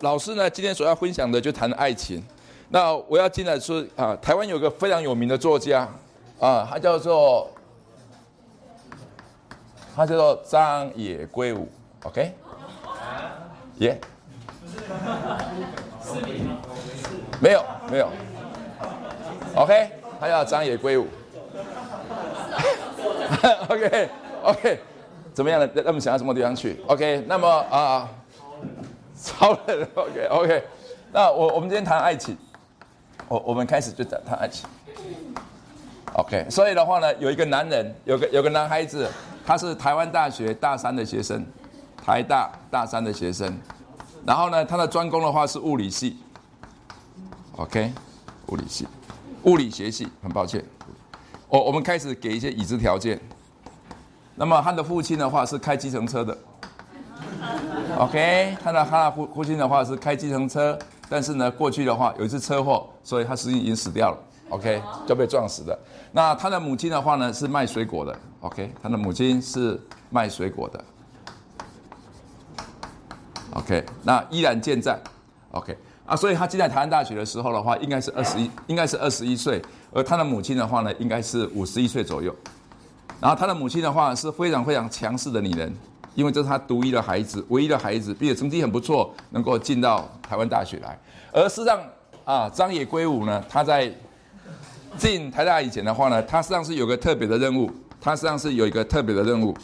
老师呢，今天所要分享的就谈爱情。那我要进来说啊，台湾有个非常有名的作家啊，他叫做他叫做张野圭吾，OK？耶？没有没有，OK？他叫张野圭吾，OK OK？怎么样呢？那么想要什么地方去？OK？那么啊，超人，OK OK？那我我们今天谈爱情。我我们开始就讲谈爱情，OK。所以的话呢，有一个男人，有个有个男孩子，他是台湾大学大三的学生，台大大三的学生。然后呢，他的专攻的话是物理系，OK，物理系，物理学系。很抱歉，我我们开始给一些已知条件。那么他的父亲的话是开计程车的 OK。他的哈拉父父亲的话是开计程车。但是呢，过去的话有一次车祸，所以他实际已经死掉了，OK，就被撞死的。那他的母亲的话呢，是卖水果的，OK，他的母亲是卖水果的，OK，那依然健在，OK，啊，所以他进在台湾大学的时候的话，应该是二十一，应该是二十一岁，而他的母亲的话呢，应该是五十一岁左右。然后他的母亲的话是非常非常强势的女人。因为这是他独一的孩子，唯一的孩子，并且成绩很不错，能够进到台湾大学来。而事实上，啊，张野圭吾呢，他在进台大以前的话呢，他实际上是有个特别的任务，他实际上是有一个特别的任务，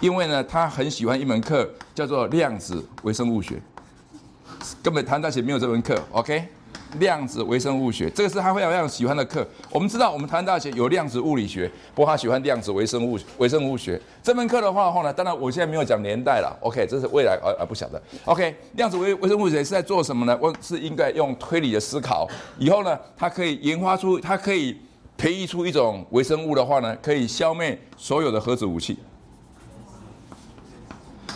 因为呢，他很喜欢一门课，叫做量子微生物学，根本台湾大学没有这门课，OK。量子微生物学，这个是他非常非常喜欢的课。我们知道，我们台湾大学有量子物理学，不过他喜欢量子微生物微生物学这门课的话，后呢，当然我现在没有讲年代了。OK，这是未来，而而不晓得。OK，量子微微生物学是在做什么呢？我是应该用推理的思考，以后呢，它可以研发出，它可以培育出一种微生物的话呢，可以消灭所有的核子武器。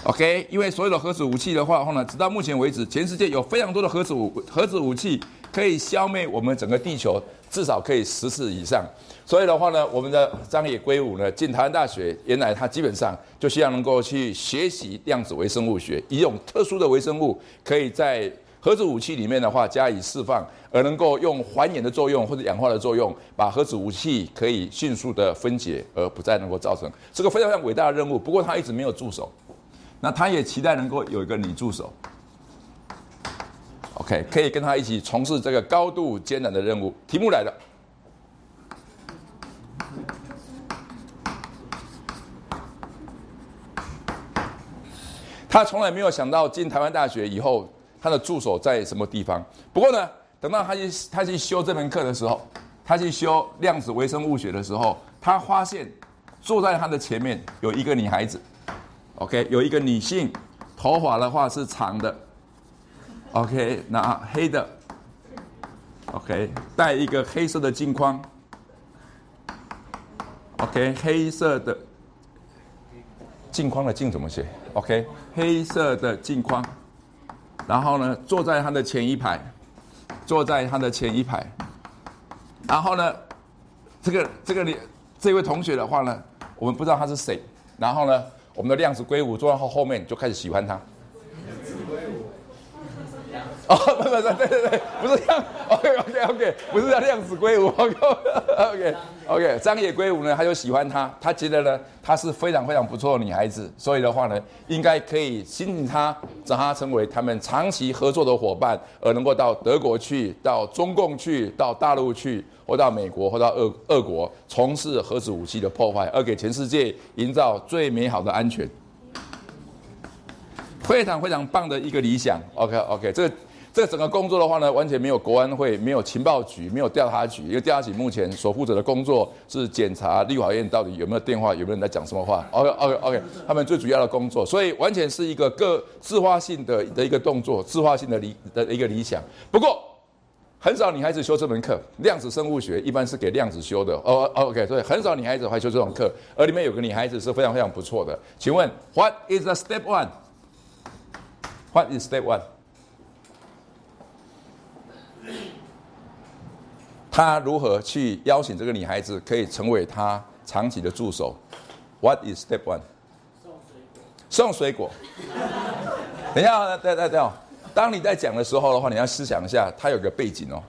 OK，因为所有的核子武器的话，后呢，直到目前为止，全世界有非常多的核子武核子武器。可以消灭我们整个地球，至少可以十次以上。所以的话呢，我们的张野圭吾呢，进台湾大学，原来他基本上就希望能够去学习量子微生物学，一种特殊的微生物，可以在核子武器里面的话加以释放，而能够用还原的作用或者氧化的作用，把核子武器可以迅速的分解，而不再能够造成这个非常非常伟大的任务。不过他一直没有助手，那他也期待能够有一个女助手。OK，可以跟他一起从事这个高度艰难的任务。题目来了，他从来没有想到进台湾大学以后，他的助手在什么地方。不过呢，等到他去他去修这门课的时候，他去修量子微生物学的时候，他发现坐在他的前面有一个女孩子。OK，有一个女性，头发的话是长的。OK，那黑的，OK，带一个黑色的镜框，OK，黑色的镜框的镜怎么写？OK，黑色的镜框，然后呢，坐在他的前一排，坐在他的前一排，然后呢，这个这个你这位同学的话呢，我们不知道他是谁，然后呢，我们的量子硅谷坐在后后面就开始喜欢他。哦，不不，对对对，不是这样。OK OK OK，不是叫量子归五。OK OK OK，张野归五呢，他就喜欢她，他觉得呢，她是非常非常不错的女孩子，所以的话呢，应该可以吸引她，让她成为他们长期合作的伙伴，而能够到德国去，到中共去，到大陆去，或到美国，或到俄俄国，从事核子武器的破坏，而给全世界营造最美好的安全。非常非常棒的一个理想。OK OK，这个。这整个工作的话呢，完全没有国安会，没有情报局，没有调查局。因为调查局目前所负责的工作是检查立法院到底有没有电话，有没有人在讲什么话。OK OK OK，他们最主要的工作，所以完全是一个个自发性的的一个动作，自发性的理的一个理想。不过很少女孩子修这门课，量子生物学一般是给量子修的。哦 OK，所以很少女孩子会修这种课，而里面有个女孩子是非常非常不错的。请问，What is the step one？What is step one？他如何去邀请这个女孩子可以成为他长期的助手？What is step one？送水果。送水果。等一下，等等等，当你在讲的时候的话，你要思想一下，他有个背景哦。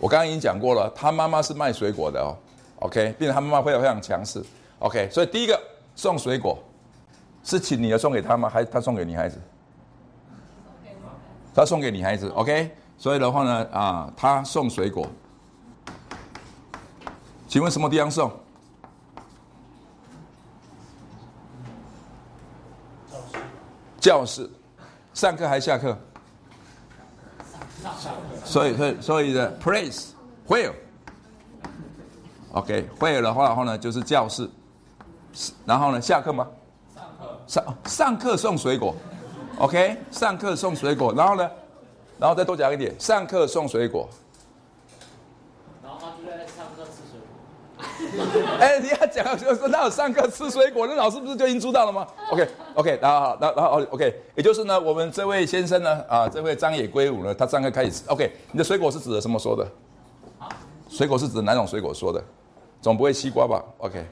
我刚刚已经讲过了，他妈妈是卖水果的哦，OK，并且他妈妈非常非常强势，OK。所以第一个送水果，是请你要送给他吗？还是他送给女孩子？他送给女孩子，OK。所以的话呢，啊，他送水果，请问什么地方送？教室。上课还下课？所以，所以，所以的 place，where？OK，where 的话，然后呢就是教室。然后呢，下课吗？上课。上上课送水果，OK，上课送水果。然后呢，然后再多讲一点，上课送水果。然后他就在上课吃水果哎，你要讲就是那有上课吃水果，那老师不是就已经知道了吗？OK，OK，然后，然后，然后，OK，也就是呢，我们这位先生呢，啊，这位张野圭吾呢，他上课开始吃。OK，你的水果是指的什么说的？水果是指哪种水果说的？总不会西瓜吧？OK，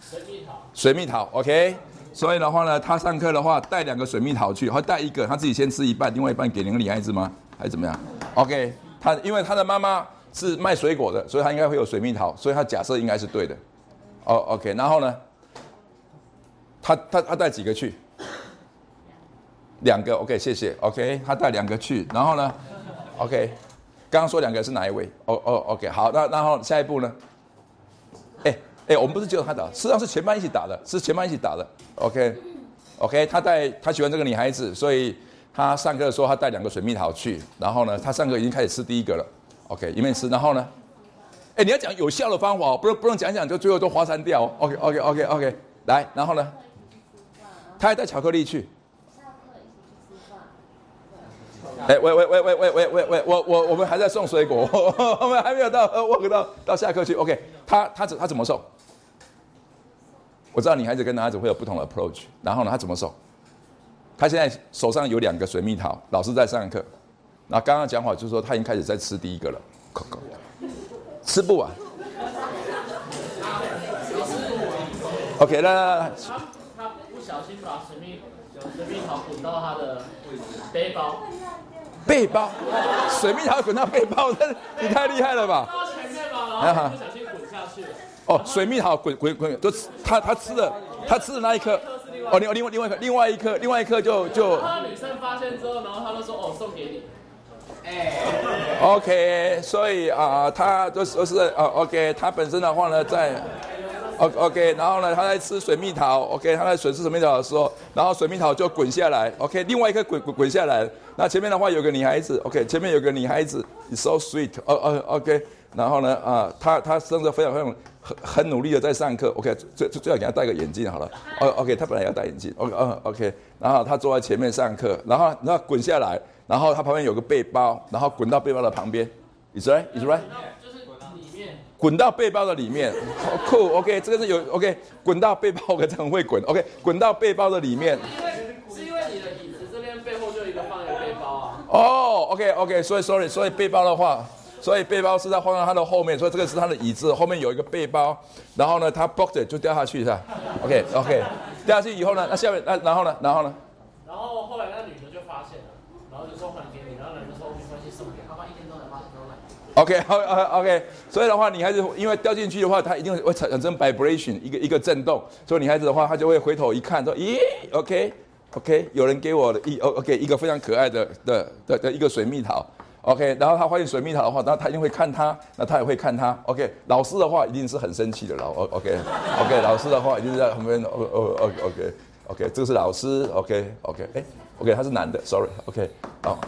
水蜜桃，水蜜桃，OK。所以的话呢，他上课的话带两个水蜜桃去，或带一个，他自己先吃一半，另外一半给两个女孩子吗？还是怎么样？OK，他因为他的妈妈。是卖水果的，所以他应该会有水蜜桃，所以他假设应该是对的。哦，OK，然后呢？他他他带几个去？两个，OK，谢谢，OK，他带两个去，然后呢？OK，刚刚说两个是哪一位？哦哦，OK，好，那然后下一步呢？哎，我们不是只有他打，实际上是全班一起打的，是全班一起打的。OK，OK，他带他喜欢这个女孩子，所以他上课的时候他带两个水蜜桃去，然后呢，他上课已经开始吃第一个了。OK，一面吃，然后呢？哎，你要讲有效的方法，不能不能讲讲就最后都划删掉。OK，OK，OK，OK，来，然后呢？他还带巧克力去。哎，喂喂喂喂喂喂喂喂，我我我们还在送水果，我们还没有到我到到下课去。OK，他他怎他怎么送？我知道女孩子跟男孩子会有不同的 approach，然后呢，他怎么送？他现在手上有两个水蜜桃，老师在上课。那刚刚讲话就是说他已经开始在吃第一个了，吃不完。OK，那他他不小心把水蜜水蜜桃滚到他的背包，背包，水蜜桃滚到背包，那你太厉害了吧？到前面嘛，然后不小心滚下去。哦，水蜜桃滚滚滚，都他他吃的他吃的那一颗，哦，另另外另外一颗另外一颗另外一颗就就。他女生发现之后，然后他就说哦送给你。哎 OK，所以啊，他就是就是啊，OK，他本身的话呢，在，OK，然后呢，他在吃水蜜桃，OK，他在吃水蜜桃的时候，然后水蜜桃就滚下来，OK，另外一颗滚滚滚下来，那前面的话有个女孩子，OK，前面有个女孩子，so sweet，哦哦，OK，然后呢，啊，他他真的非常非常很很努力的在上课，OK，最最最好给他戴个眼镜好了，哦，OK，他本来要戴眼镜，OK，嗯，OK，然后他坐在前面上课，然后然后滚下来。然后他旁边有个背包，然后滚到背包的旁边，is right，is right，就是里面，滚到背包的里面，好酷，OK，这个是有 OK，滚到背包，我很会滚，OK，滚到背包的里面。因为是因为你的椅子这边背后就一个放一个背包啊。哦，OK，OK，所以 sorry，所以背包的话，所以背包是在放在他的后面，所以这个是他的椅子后面有一个背包，然后呢，他 box 就掉下去是吧？OK，OK，掉下去以后呢，那下面那然后呢，然后呢？然后后来那女的就发现了。然后就说还给你，然后人就说没关系，送给他，一天都来，八天都来。OK，好，OK。所以的话，女孩子因为掉进去的话，它一定会产生 vibration，一个一个震动。所以女孩子的话，她就会回头一看，说：“咦，OK，OK，有人给我的一，OK，一个非常可爱的的的的一个水蜜桃。OK，然后他发现水蜜桃的话，然后她一定会看他，那他也会看他。OK，老师的话一定是很生气的了。OK，OK，老师的话一定是在旁边。哦哦，OK，OK，这个是老师。OK，OK，哎。OK，他是男的，Sorry，OK，哦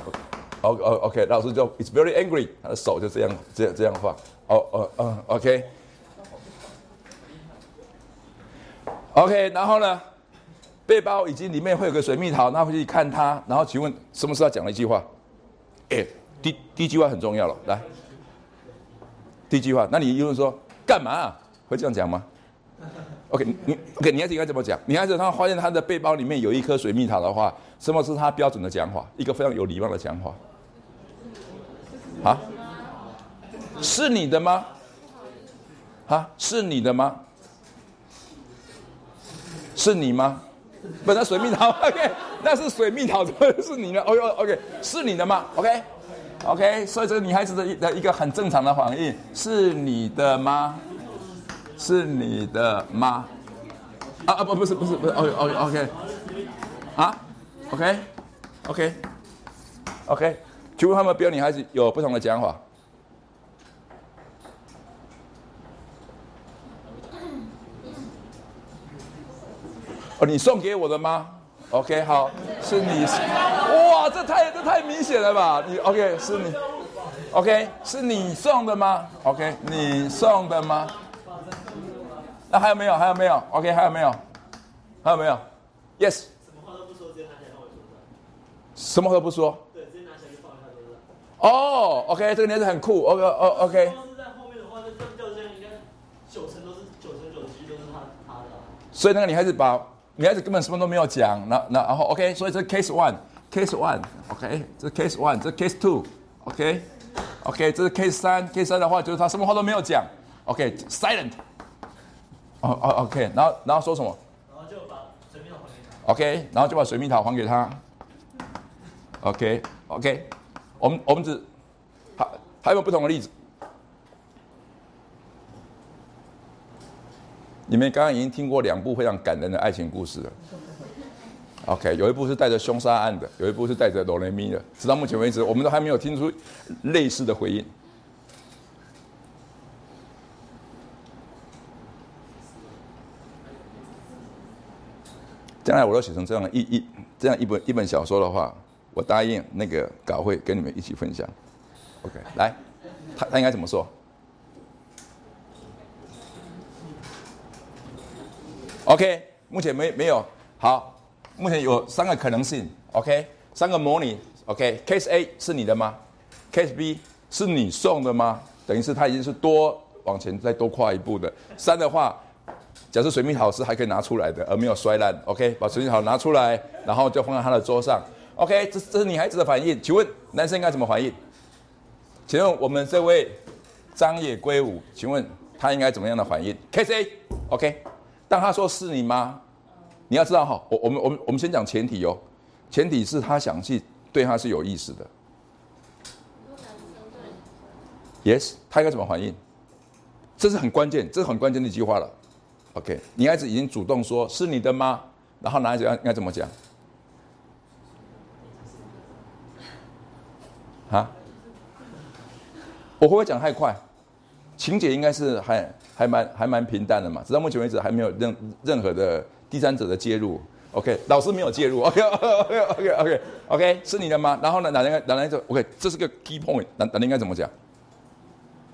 ，O O OK，老师就 It's very angry，他的手就这样这样这样画，哦哦哦，OK，OK，然后呢，背包以及里面会有个水蜜桃，那回去看他，然后请问什么时候讲了一句话？哎，第第一句话很重要了，来，第一句话，那你因为说干嘛啊？会这样讲吗？OK，你 OK，你孩子应该怎么讲？女孩子她发现她的背包里面有一颗水蜜桃的话，什么是她标准的讲法？一个非常有礼貌的讲法。啊？是你的吗？啊？是你的吗？是你吗？本来水蜜桃，OK，那是水蜜桃，是你的。OK OK，是你的吗？OK OK，所以这个女孩子的一的一个很正常的反应，是你的吗？是你的吗？啊啊不不是不是不是 OK OK OK，啊 OK OK OK，请问他们别的女孩子有不同的讲法？哦，你送给我的吗？OK，好，是你，哇，这太这太明显了吧？你 OK 是你，OK 是你送的吗？OK，你送的吗？那还有没有？还有没有？OK，还有没有？还有没有？Yes。什么话都不说，直接拿起来放我桌上。什么话都不说。对，直接拿起来就放在他桌上。哦，OK，这个女子很酷。OK，哦，OK。要是在后面的话，那这掉下应该九成都是九成九十都是他他的。所以那个女孩子把。女孩子根本什么都没有讲，那那然后 OK，所以这 case one，case one，OK，这 case one，这 case two，OK，OK，这是 case 三，case 三的话就是他什么话都没有讲，OK，silent，哦哦 OK，然后然后说什么？然后就把水蜜桃还给他。OK，然后就把水蜜桃还给他。OK OK，我们我们只还还有没有不同的例子？你们刚刚已经听过两部非常感人的爱情故事了。OK，有一部是带着凶杀案的，有一部是带着哆来咪的。直到目前为止，我们都还没有听出类似的回应。将来我都写成这样一一这样一本一本小说的话，我答应那个稿会跟你们一起分享。OK，来，他他应该怎么说？OK，目前没没有好，目前有三个可能性。OK，三个模拟。OK，Case A 是你的吗？Case B 是你送的吗？等于是他已经是多往前再多跨一步的。三的话，假设水蜜桃是还可以拿出来的，而没有摔烂。OK，把水蜜桃拿出来，然后就放在他的桌上。OK，这这是女孩子的反应。请问男生应该怎么反应？请问我们这位张野圭吾，请问他应该怎么样的反应？Case A，OK。当他说是你吗？你要知道哈，我我们我们我们先讲前提哦，前提是他想去对他是有意思的。Yes，他应该怎么反应？这是很关键，这是很关键的一句话了。OK，女孩子已经主动说是你的吗？然后男孩子要应该怎么讲？啊？我会不会讲太快？情节应该是还。还蛮还蛮平淡的嘛，直到目前为止还没有任任何的第三者的介入。OK，老师没有介入。OK OK OK OK OK，是你的吗？然后呢，哪人哪人就 OK，这是个 key point，哪哪应该怎么讲？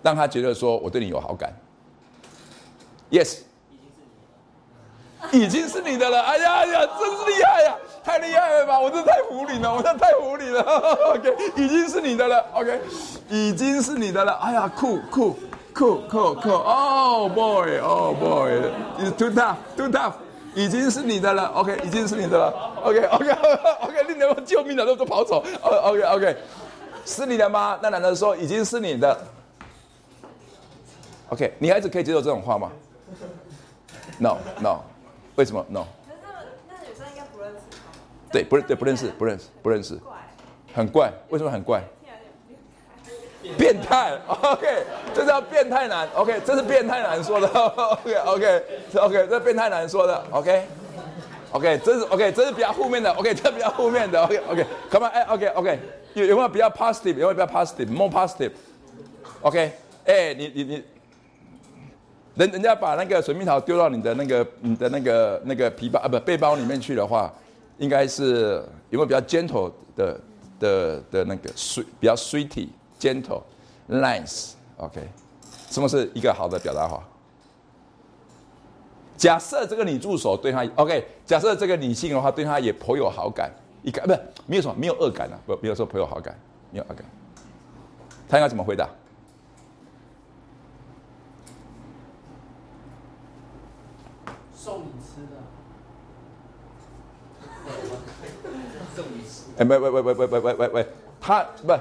让他觉得说我对你有好感。Yes，已经是你的了。哎呀哎呀，真是厉害呀，太厉害了吧！我真的太服你了，我真的太服你了。OK，已经是你的了。OK，已经是你的了。哎呀，酷酷。Cool, cool, cool. Oh boy, oh boy, it's too tough, too tough. 已经是你的了，OK，已经是你的了，OK, OK, OK. 你能救命的都都跑走，OK, OK. 是你的吗？那男的说已经是你的，OK. 女孩子可以接受这种话吗？No, no. 为什么？No. 那女生应该不认识对，不认对，不认识，不认识，不认识。很怪，为什么很怪？变态，OK，这叫变态男，OK，这是变态男说的，OK，OK，OK，这变态男说的，OK，OK，这是 OK，这是比较负面的，OK，这比较负面的，OK，OK，Come on，哎，OK，OK，有有没有比较 positive？有没有比较 positive？More positive？OK，哎，你你你，人人家把那个水蜜桃丢到你的那个你的那个那个皮包啊不背包里面去的话，应该是有没有比较 gentle 的的的那个 sweet 比较 sweety？gentle, nice, OK，什么是一个好的表达法？假设这个女助手对他 OK，假设这个女性的话对他也颇有好感，一个不是没有什么没有恶感啊，不没有说颇有好感，没有恶感，他应该怎么回答？送你吃的。送。哎，喂喂喂喂喂喂喂喂喂，他不。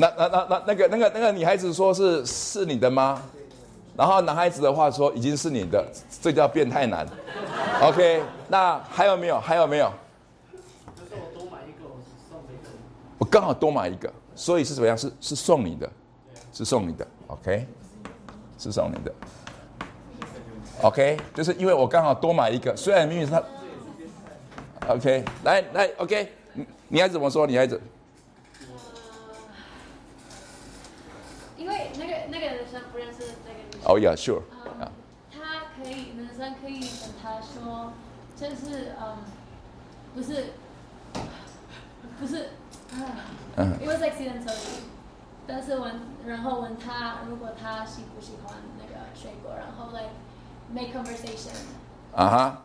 那那那那那个那个那个女孩子说是是你的吗？然后男孩子的话说已经是你的，这叫变态男。OK，那还有没有？还有没有？我刚好多买一个，所以是怎么样？是是送你的，是送你的，OK，是送你的，OK，就是因为我刚好多买一个，虽然明明是他，OK，来来，OK，你你孩子怎么说？你孩子？因为那个那个男生不认识那个女生。哦，Yeah，Sure。嗯，他可以，男生可以跟他说，就是嗯，不是，不是，啊，因为 accidental，但是问，然后问他如果他喜不喜欢那个水果，然后 like make conversation。啊哈。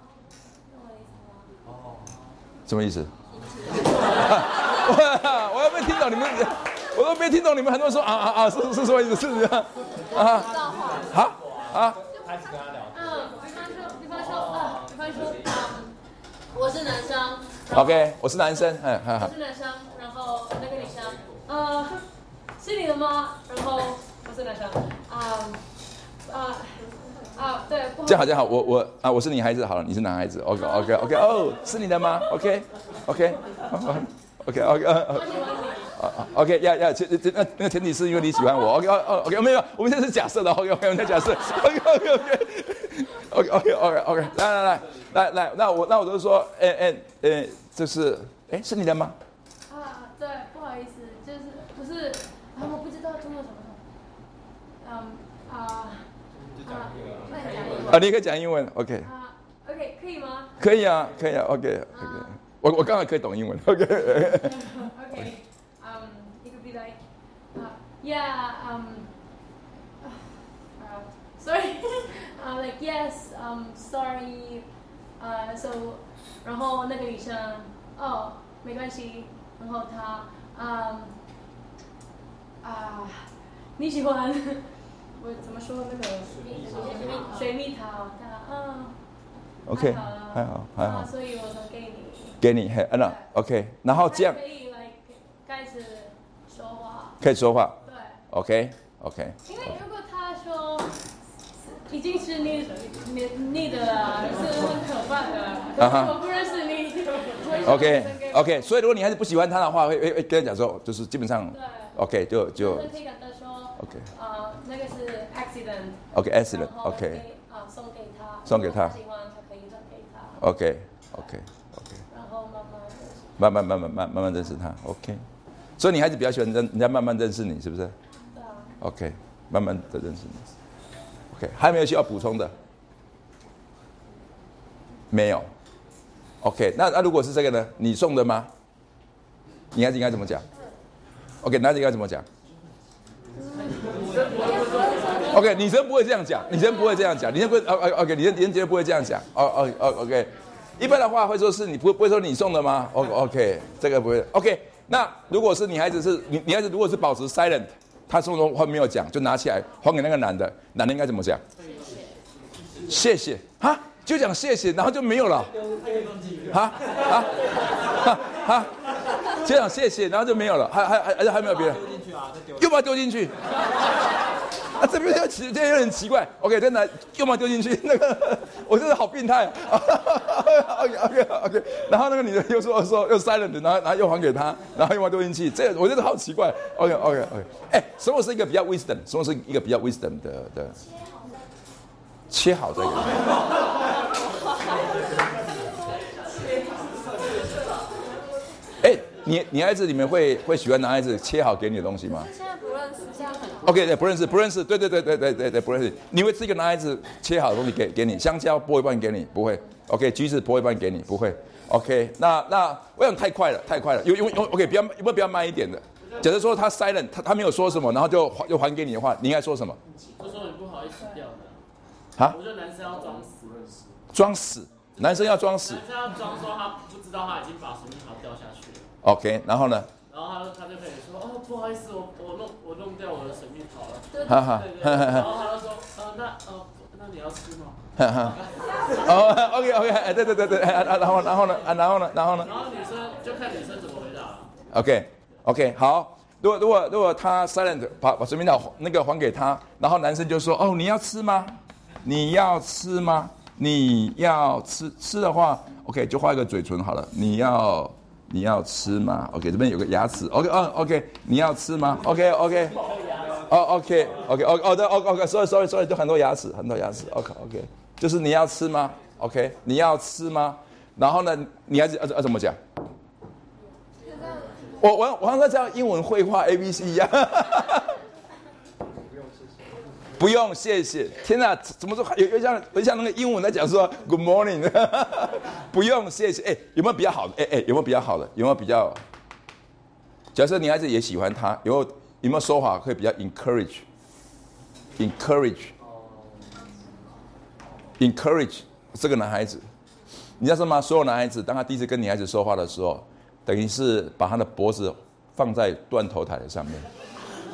什么意思？我 我要没听懂你们，我都没听懂你们很多人说啊啊啊，是是什么意思？是不是？啊？好啊。开始跟他聊。嗯，比方说，比方说啊，比方说，嗯，我是男生。OK，我是男生，嗯，我是男生，然后那个女生，呃，是你的吗？然后我是男生，啊啊啊，对。这样好，这样好，我我啊，我是女孩子，好了，你是男孩子，OK OK OK，哦，是你的吗？OK OK OK OK 啊 OK，要要这这那那个前提是因为你喜欢我，OK 哦 OK 没有，我们现在是假设的，OK OK 我们在假设，OK OK OK OK OK OK 来来来来来，那我那我就说，哎哎哎，这是哎是你的吗？啊，对，不好意思，就是不是啊，我不知道中文怎么说，嗯啊啊，啊，你可以讲英文，OK。啊，OK 可以吗？可以啊，可以啊，OK OK，我我刚才可以懂英文，OK。Okay, um, it could be like, uh, yeah, um, uh, sorry, uh, like yes, um, sorry, uh, so, 然后那个女生，哦，没关系，然后她，嗯，啊，你喜欢，我怎么说那个？水蜜桃，她，嗯，OK，还好还好，所以我说给你，给你，嘿，嗯那 OK，然后这样。可以来开始说话，可以说话。对，OK，OK。因为如果他说已经是你你你的了，是很可怕的。我不认识你。OK，OK。所以如果你还是不喜欢他的话，会会会跟他讲说，就是基本上。OK，就就。可以跟他说。OK。啊，那个是 accident。OK，accident。OK。啊，送给他。送给他。喜欢他可以送给他。OK，OK，OK。然后慢慢。慢慢慢慢慢慢慢认识他，OK。所以你还是比较喜欢认人家慢慢认识你，是不是？OK，慢慢的认识你。OK，还有没有需要补充的？没有。OK，那那如果是这个呢？你送的吗？你孩子应该怎么讲？OK，男子应该怎么讲？OK，女生不会这样讲，女生不会这样讲，女生不会哦哦 OK，女生女生绝对不会这样讲。哦哦哦 OK，一般的话会说是你不不会说你送的吗？OK OK，这个不会 OK。那如果是女孩子是女女孩子，如果是保持 silent，他说的话没有讲，就拿起来还给那个男的，男的应该怎么讲？谢谢，哈，就讲谢谢，然后就没有了，哈，哈，哈，哈，就讲谢谢，然后就没有了，还还还还还没有别人，又把它丢进去。啊，这边又奇，这有点奇怪。OK，真的又把它丢进去，那个我真的好病态。OK，OK，OK。然后那个女的又说说又 silent，然后然后又还给他，然后又把它丢进去。这我觉得好奇怪。OK，OK，OK。哎，什么是一个比较 wisdom？什么是一个比较 wisdom 的的？切好这个。哎，你你孩子里面会会喜欢男孩子切好给你的东西吗？OK，对，不认识，不认识，对对对对对对对，不认识。你会吃一个男孩子切好的东西给给你，香蕉剥一半给你，不会。OK，橘子剥一半给你，不会。OK，那那我想太快了，太快了。有有有 OK，不要有没有比较慢一点的？假设说他 silent，他他没有说什么，然后就又还给你的话，你应该说什么？就说你不好意思掉的。啊？我觉得男生要装死。装死？男生要装死？男生要装说他不知道他已经把水蜜桃掉下去了。OK，然后呢？然后他他就可以说哦，不好意思，我我弄我弄掉我的水蜜桃了。哈哈，然后他就说呃那呃那你要吃吗？哈哈，哦 OK OK，哎对对对对，啊然后然后呢啊然后呢然后呢？然后女生就看女生怎么回答。OK OK 好，如果如果如果他 silent 把把水蜜桃那个还给他，然后男生就说哦你要吃吗？你要吃吗？你要吃吃的话 OK 就画一个嘴唇好了，你要。你要吃吗？OK，这边有个牙齿。OK，嗯，OK，你要吃吗？OK，OK，哦，OK，OK，哦，哦，，OK，OK，Sorry，Sorry，Sorry，就很多牙齿，很多牙齿。OK，OK，就是你要吃吗？OK，你要吃吗？然后呢，你还是要要怎么讲？我我我刚才教英文绘画 A B C 一样。不用谢谢。天哪，怎么说？有有像有像那个英文在讲说 Good morning。不用谢谢。哎，有没有比较好的？哎哎，有没有比较好的？有没有比较？假设女孩子也喜欢他，有没有没有说法会比较 encourage？encourage，encourage 这个男孩子，你知道什么？所有男孩子，当他第一次跟女孩子说话的时候，等于是把他的脖子放在断头台的上面。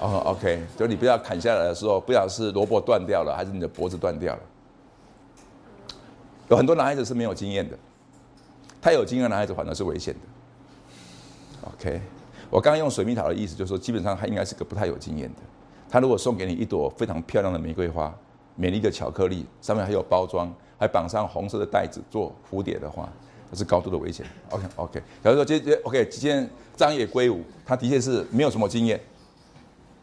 哦，OK，就你不要砍下来的时候，不晓得是萝卜断掉了，还是你的脖子断掉了。有很多男孩子是没有经验的，太有经验的男孩子反而是危险的。OK，我刚刚用水蜜桃的意思，就是说基本上他应该是个不太有经验的。他如果送给你一朵非常漂亮的玫瑰花，美丽的巧克力，上面还有包装，还绑上红色的带子做蝴蝶的话，那是高度的危险。OK，OK，假如说这这 OK，今天张野归武，他的确是没有什么经验。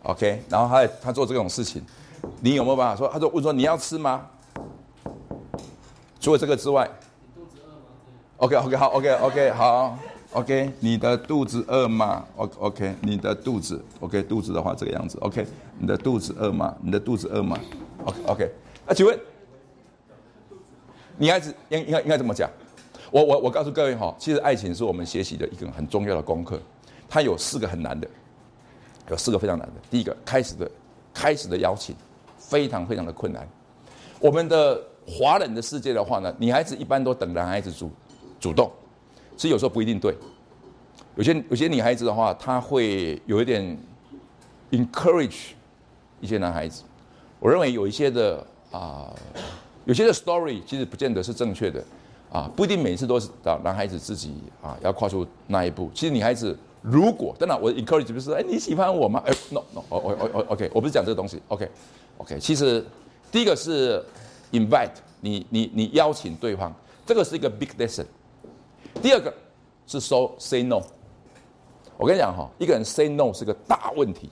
OK，然后他他做这种事情，你有没有办法说？他说问说你要吃吗？除了这个之外，OK OK 好 OK OK 好 OK 你的肚子饿吗？OK OK 你的肚子 OK 肚子的话这个样子 OK 你的肚子饿吗？你的肚子饿吗？OK OK 那请问，女孩子应应该应该怎么讲？我我我告诉各位哈，其实爱情是我们学习的一个很重要的功课，它有四个很难的。有四个非常难的。第一个，开始的开始的邀请，非常非常的困难。我们的华人的世界的话呢，女孩子一般都等男孩子主主动，其实有时候不一定对。有些有些女孩子的话，她会有一点 encourage 一些男孩子。我认为有一些的啊，有些的 story 其实不见得是正确的啊，不一定每次都是啊男孩子自己啊要跨出那一步。其实女孩子。如果当然，我 encourage 不是哎你喜欢我吗？哎，no no，我我我 OK，我不是讲这个东西，OK OK。其实第一个是 invite，你你你邀请对方，这个是一个 big lesson。第二个是说 say no。我跟你讲哈，一个人 say no 是个大问题。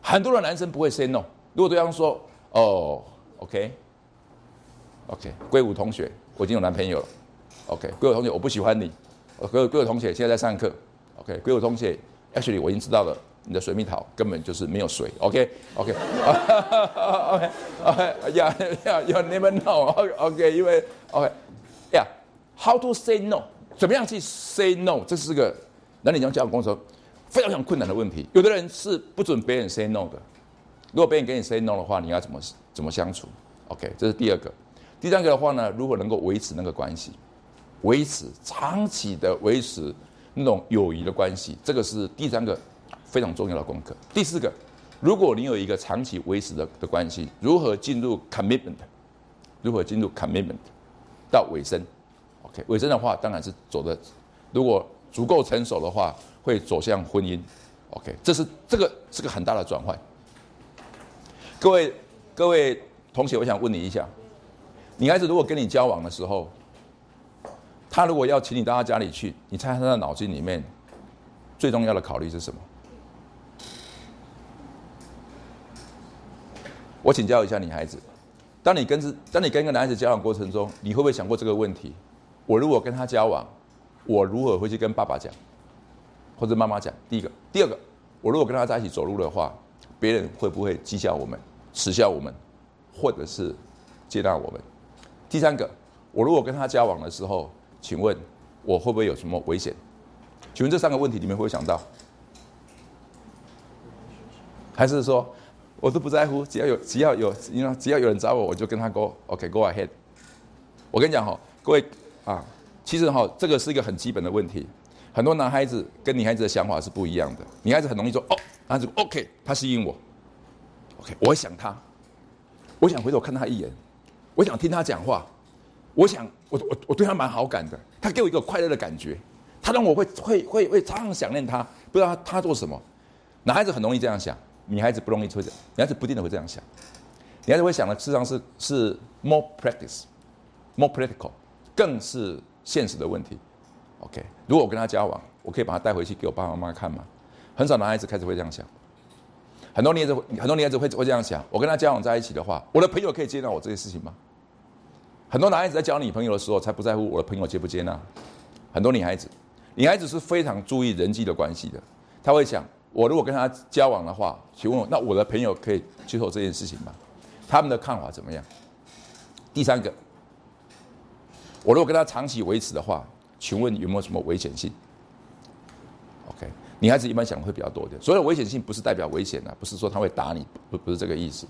很多的男生不会 say no。如果对方说哦 OK OK，归武同学，我已经有男朋友了。OK，归武同学，我不喜欢你。归归武同学，现在在上课。OK，归我同学，Actually，我已经知道了，你的水蜜桃根本就是没有水。OK，OK，OK，OK，Yeah，Yeah，You never know，OK，OK，因为 OK，Yeah，How to say no？怎么样去 say no？这是个男女交往过程非常非常困难的问题。有的人是不准别人 say no 的，如果别人给你 say no 的话，你要怎么怎么相处？OK，这是第二个。第三个的话呢，如何能够维持那个关系，维持长期的维持。那种友谊的关系，这个是第三个非常重要的功课。第四个，如果你有一个长期维持的的关系，如何进入 commitment？如何进入 commitment 到尾声？OK，尾声的话，当然是走的，如果足够成熟的话，会走向婚姻。OK，这是这个是个很大的转换。各位各位同学，我想问你一下，女孩子如果跟你交往的时候，他如果要请你到他家里去，你猜他的脑筋里面最重要的考虑是什么？我请教一下女孩子，当你跟是当你跟一个男孩子交往过程中，你会不会想过这个问题？我如果跟他交往，我如何会去跟爸爸讲，或者妈妈讲？第一个，第二个，我如果跟他在一起走路的话，别人会不会讥笑我们、耻笑我们，或者是接纳我们？第三个，我如果跟他交往的时候，请问我会不会有什么危险？请问这三个问题你们会不会想到？还是说我都不在乎，只要有只要有，你知只要有人找我，我就跟他 go OK go ahead。我跟你讲哈，各位啊，其实哈，这个是一个很基本的问题。很多男孩子跟女孩子的想法是不一样的。女孩子很容易说哦，男孩子 OK，他吸引我，OK，我想他，我想回头看他一眼，我想听他讲话。我想，我我我对他蛮好感的，他给我一个快乐的感觉，他让我会会会会常常想念他，不知道他他做什么。男孩子很容易这样想，女孩子不容易会这样，女孩子不定的会这样想。女孩子会想的，事实上是是 more practice，more practical，更是现实的问题。OK，如果我跟他交往，我可以把他带回去给我爸爸妈妈看吗？很少男孩子开始会这样想，很多女孩子很多女孩子会会这样想，我跟他交往在一起的话，我的朋友可以接纳我这些事情吗？很多男孩子在交女朋友的时候，才不在乎我的朋友接不接纳。很多女孩子，女孩子是非常注意人际的关系的，她会想，我如果跟他交往的话，请问，那我的朋友可以接受这件事情吗？他们的看法怎么样？第三个，我如果跟他长期维持的话，请问有没有什么危险性？OK，女孩子一般想的会比较多的。所有危险性不是代表危险啊，不是说他会打你，不不是这个意思，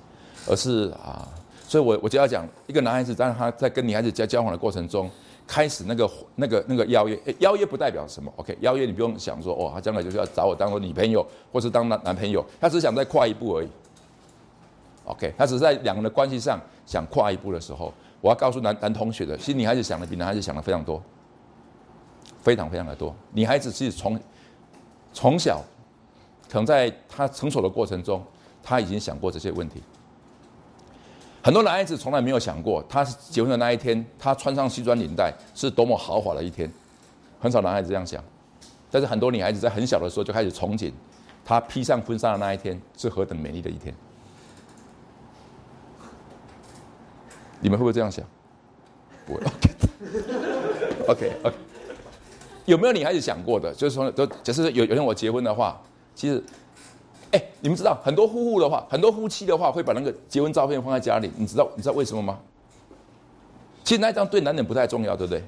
而是啊，所以我我就要讲，一个男孩子在他在跟女孩子交交往的过程中，开始那个那个那个邀约，邀约不代表什么，OK，邀约你不用想说哦，他将来就是要找我当做女朋友，或是当男男朋友，他只想再跨一步而已。OK，他只是在两个人的关系上想跨一步的时候，我要告诉男男同学的，其实女孩子想的比男孩子想的非常多，非常非常的多。女孩子其实从从小，可能在她成熟的过程中，她已经想过这些问题。很多男孩子从来没有想过，他结婚的那一天，他穿上西装领带是多么豪华的一天。很少男孩子这样想，但是很多女孩子在很小的时候就开始憧憬，她披上婚纱的那一天是何等美丽的一天。你们会不会这样想？不会。OK，OK，OK。有没有女孩子想过的？就是说，就假设有有天我结婚的话，其实，哎，你们知道很多夫妇的话，很多夫妻的话会把那个结婚照片放在家里，你知道你知道为什么吗？其实那张对男人不太重要，对不对？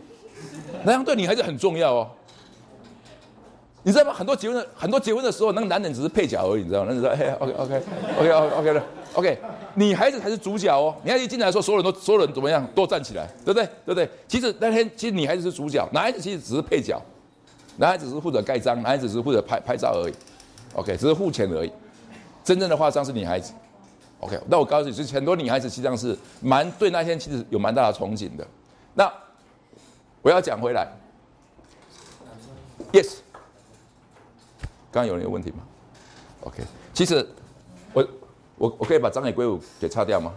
那张对女孩子很重要哦。你知道吗？很多结婚的很多结婚的时候，那个男人只是配角而已，你知道吗？那知道？哎，OK，OK，OK，OK，OK 了，OK。女孩子才是主角哦！你看一进来的时候，所有人都所有人怎么样？都站起来，对不对？对不对？其实那天其实女孩子是主角，男孩子其实只是配角，男孩子是负责盖章，男孩子只是负责拍拍照而已。OK，只是付钱而已。真正的画上是女孩子。OK，那我告诉你，是很多女孩子实际上是蛮对那天其实有蛮大的憧憬的。那我要讲回来，Yes，刚刚有人有问题吗？OK，其实我。我我可以把张野圭吾给擦掉吗？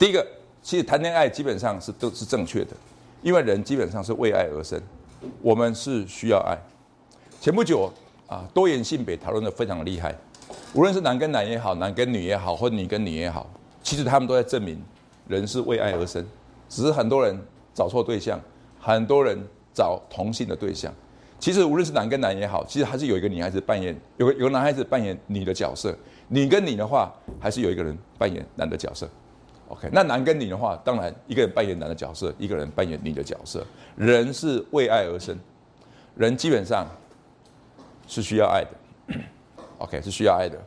第一个。其实谈恋爱基本上是都是正确的，因为人基本上是为爱而生，我们是需要爱。前不久啊，多元性别讨论的非常厉害，无论是男跟男也好，男跟女也好，或女跟女也好，其实他们都在证明人是为爱而生，只是很多人找错对象，很多人找同性的对象。其实无论是男跟男也好，其实还是有一个女孩子扮演，有个有个男孩子扮演女的角色，女跟女的话，还是有一个人扮演男的角色。OK，那男跟女的话，当然一个人扮演男的角色，一个人扮演女的角色。人是为爱而生，人基本上是需要爱的。OK，是需要爱的。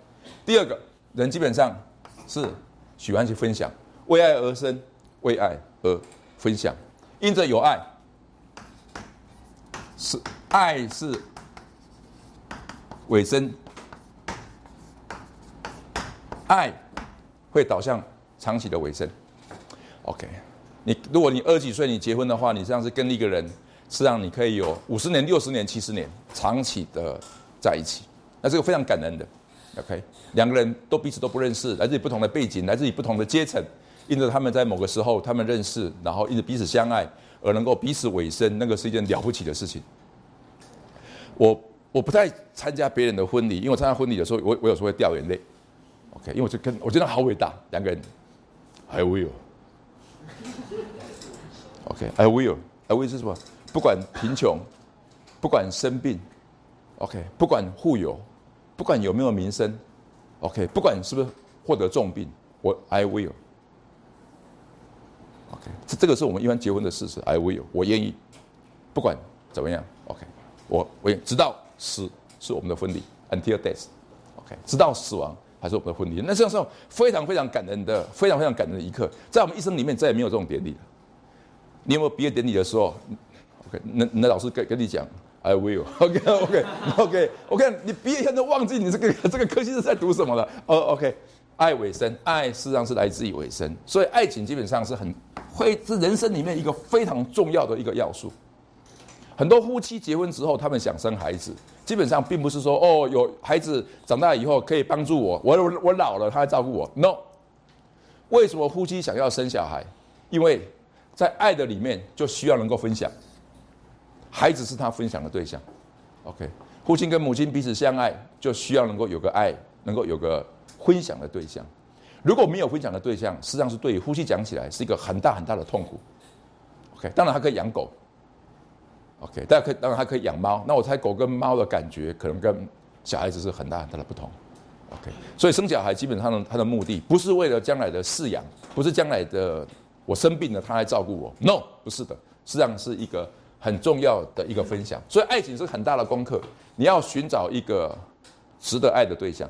第二个人基本上是喜欢去分享，为爱而生，为爱而分享。因着有爱，是爱是尾声，爱会导向。长期的尾声，OK，你如果你二十几岁你结婚的话，你实际上是跟一个人，实际上你可以有五十年、六十年、七十年长期的在一起，那这个非常感人的，OK，两个人都彼此都不认识，来自于不同的背景，来自于不同的阶层，因着他们在某个时候他们认识，然后因着彼此相爱而能够彼此尾声，那个是一件了不起的事情。我我不太参加别人的婚礼，因为我参加婚礼的时候，我我有时候会掉眼泪，OK，因为我就跟我觉得好伟大，两个人。I will. OK, I will. I will 是什么？不管贫穷，不管生病，OK，不管富有，不管有没有名声，OK，不管是不是获得重病，我 I will. OK，这这个是我们一般结婚的事实。I will，我愿意，不管怎么样，OK，我我直到死是我们的婚礼，until death。OK，直到死亡。还是我们的婚礼，那这样是非常非常感人的，非常非常感人的一刻，在我们一生里面再也没有这种典礼了。你有没有毕业典礼的时候？OK，那那老师跟跟你讲 I will. OK OK OK OK，你毕业以后都忘记你这个这个科系是在读什么了。哦 OK，爱尾声，爱事实上是来自于尾声，所以爱情基本上是很会是人生里面一个非常重要的一个要素。很多夫妻结婚之后，他们想生孩子，基本上并不是说哦，有孩子长大以后可以帮助我，我我我老了他来照顾我。No，为什么夫妻想要生小孩？因为在爱的里面就需要能够分享。孩子是他分享的对象，OK，父亲跟母亲彼此相爱，就需要能够有个爱，能够有个分享的对象。如果没有分享的对象，实际上是对于夫妻讲起来是一个很大很大的痛苦。OK，当然他可以养狗，OK，大家可以当然他可以养猫。那我猜狗跟猫的感觉可能跟小孩子是很大很大的不同。OK，所以生小孩基本上呢他的目的不是为了将来的饲养，不是将来的我生病了他来照顾我，No，不是的，实际上是一个。很重要的一个分享，所以爱情是很大的功课。你要寻找一个值得爱的对象，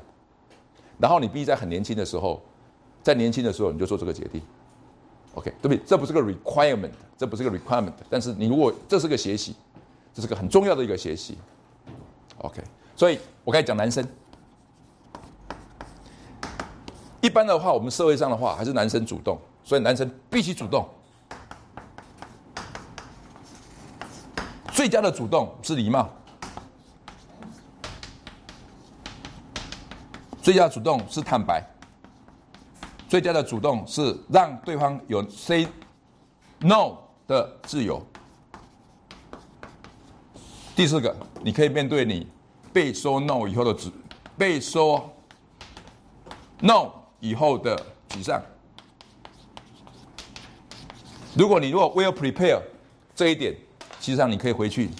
然后你必须在很年轻的时候，在年轻的时候你就做这个决定。OK，对不对？这不是个 requirement，这不是个 requirement，但是你如果这是个学习，这是个很重要的一个学习。OK，所以我刚才讲男生，一般的话，我们社会上的话还是男生主动，所以男生必须主动。最佳的主动是礼貌，最佳主动是坦白，最佳的主动是让对方有 say no 的自由。第四个，你可以面对你被说 no 以后的沮，被说 no 以后的沮丧。如果你如果 well prepare 这一点。实际上，你可以回去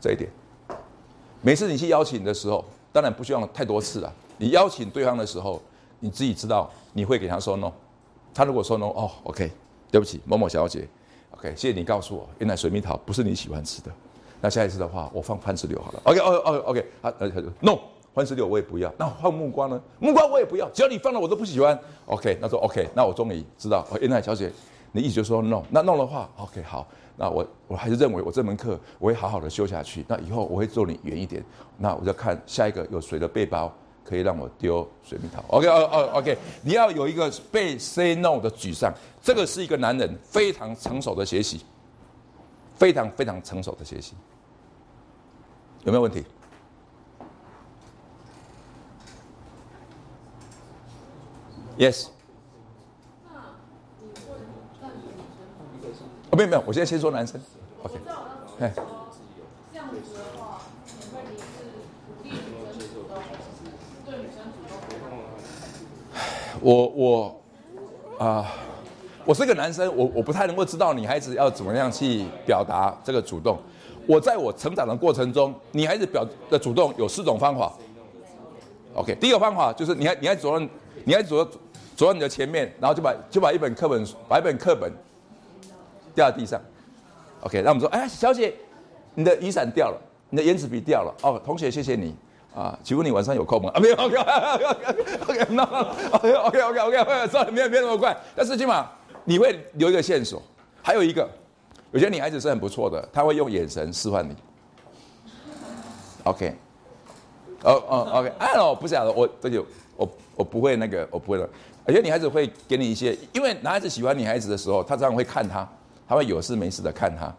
这一点。每次你去邀请的时候，当然不需要太多次了。你邀请对方的时候，你自己知道你会给他说 no。他如果说 no，哦，OK，对不起，某某小姐，OK，谢谢你告诉我，原来水蜜桃不是你喜欢吃的。那下一次的话，我放番石榴好了。OK，哦哦，OK，他他就，no，番石榴我也不要。那放木瓜呢？木瓜我也不要，只要你放了我都不喜欢。OK，那说 OK，那我终于知道，原来小姐，你意思就说 no。那 no 的话，OK，好。那我我还是认为我这门课我会好好的修下去。那以后我会坐你远一点。那我就看下一个有谁的背包可以让我丢水蜜桃。OK 哦哦 OK，你要有一个被 say no 的沮丧，这个是一个男人非常成熟的学习，非常非常成熟的学习。有没有问题？Yes。哦，没有没有，我现在先说男生，OK，哎，这样子的话，你会你是鼓励女生主动，对女生主动？我我啊，我是个男生，我我不太能够知道女孩子要怎么样去表达这个主动。我在我成长的过程中，女孩子表的主动有四种方法。OK，第一个方法就是你还你还走到你还走走到你的前面，然后就把就把一本课本把一本课本。掉在地上，OK，那我们说，哎，小姐，你的雨伞掉了，你的圆珠笔掉了，哦，同学，谢谢你啊，请问你晚上有空吗？啊，没有，OK，OK，OK，OK，OK，OK，算了，没有，没有那么快，但是起码你会留一个线索。还有一个，有些女孩子是很不错的，她会用眼神示范你，OK，哦哦，OK，哎哦，不晓得，我这就我我不会那个，我不会了，有些女孩子会给你一些，因为男孩子喜欢女孩子的时候，他常常会看她。他会有事没事的看她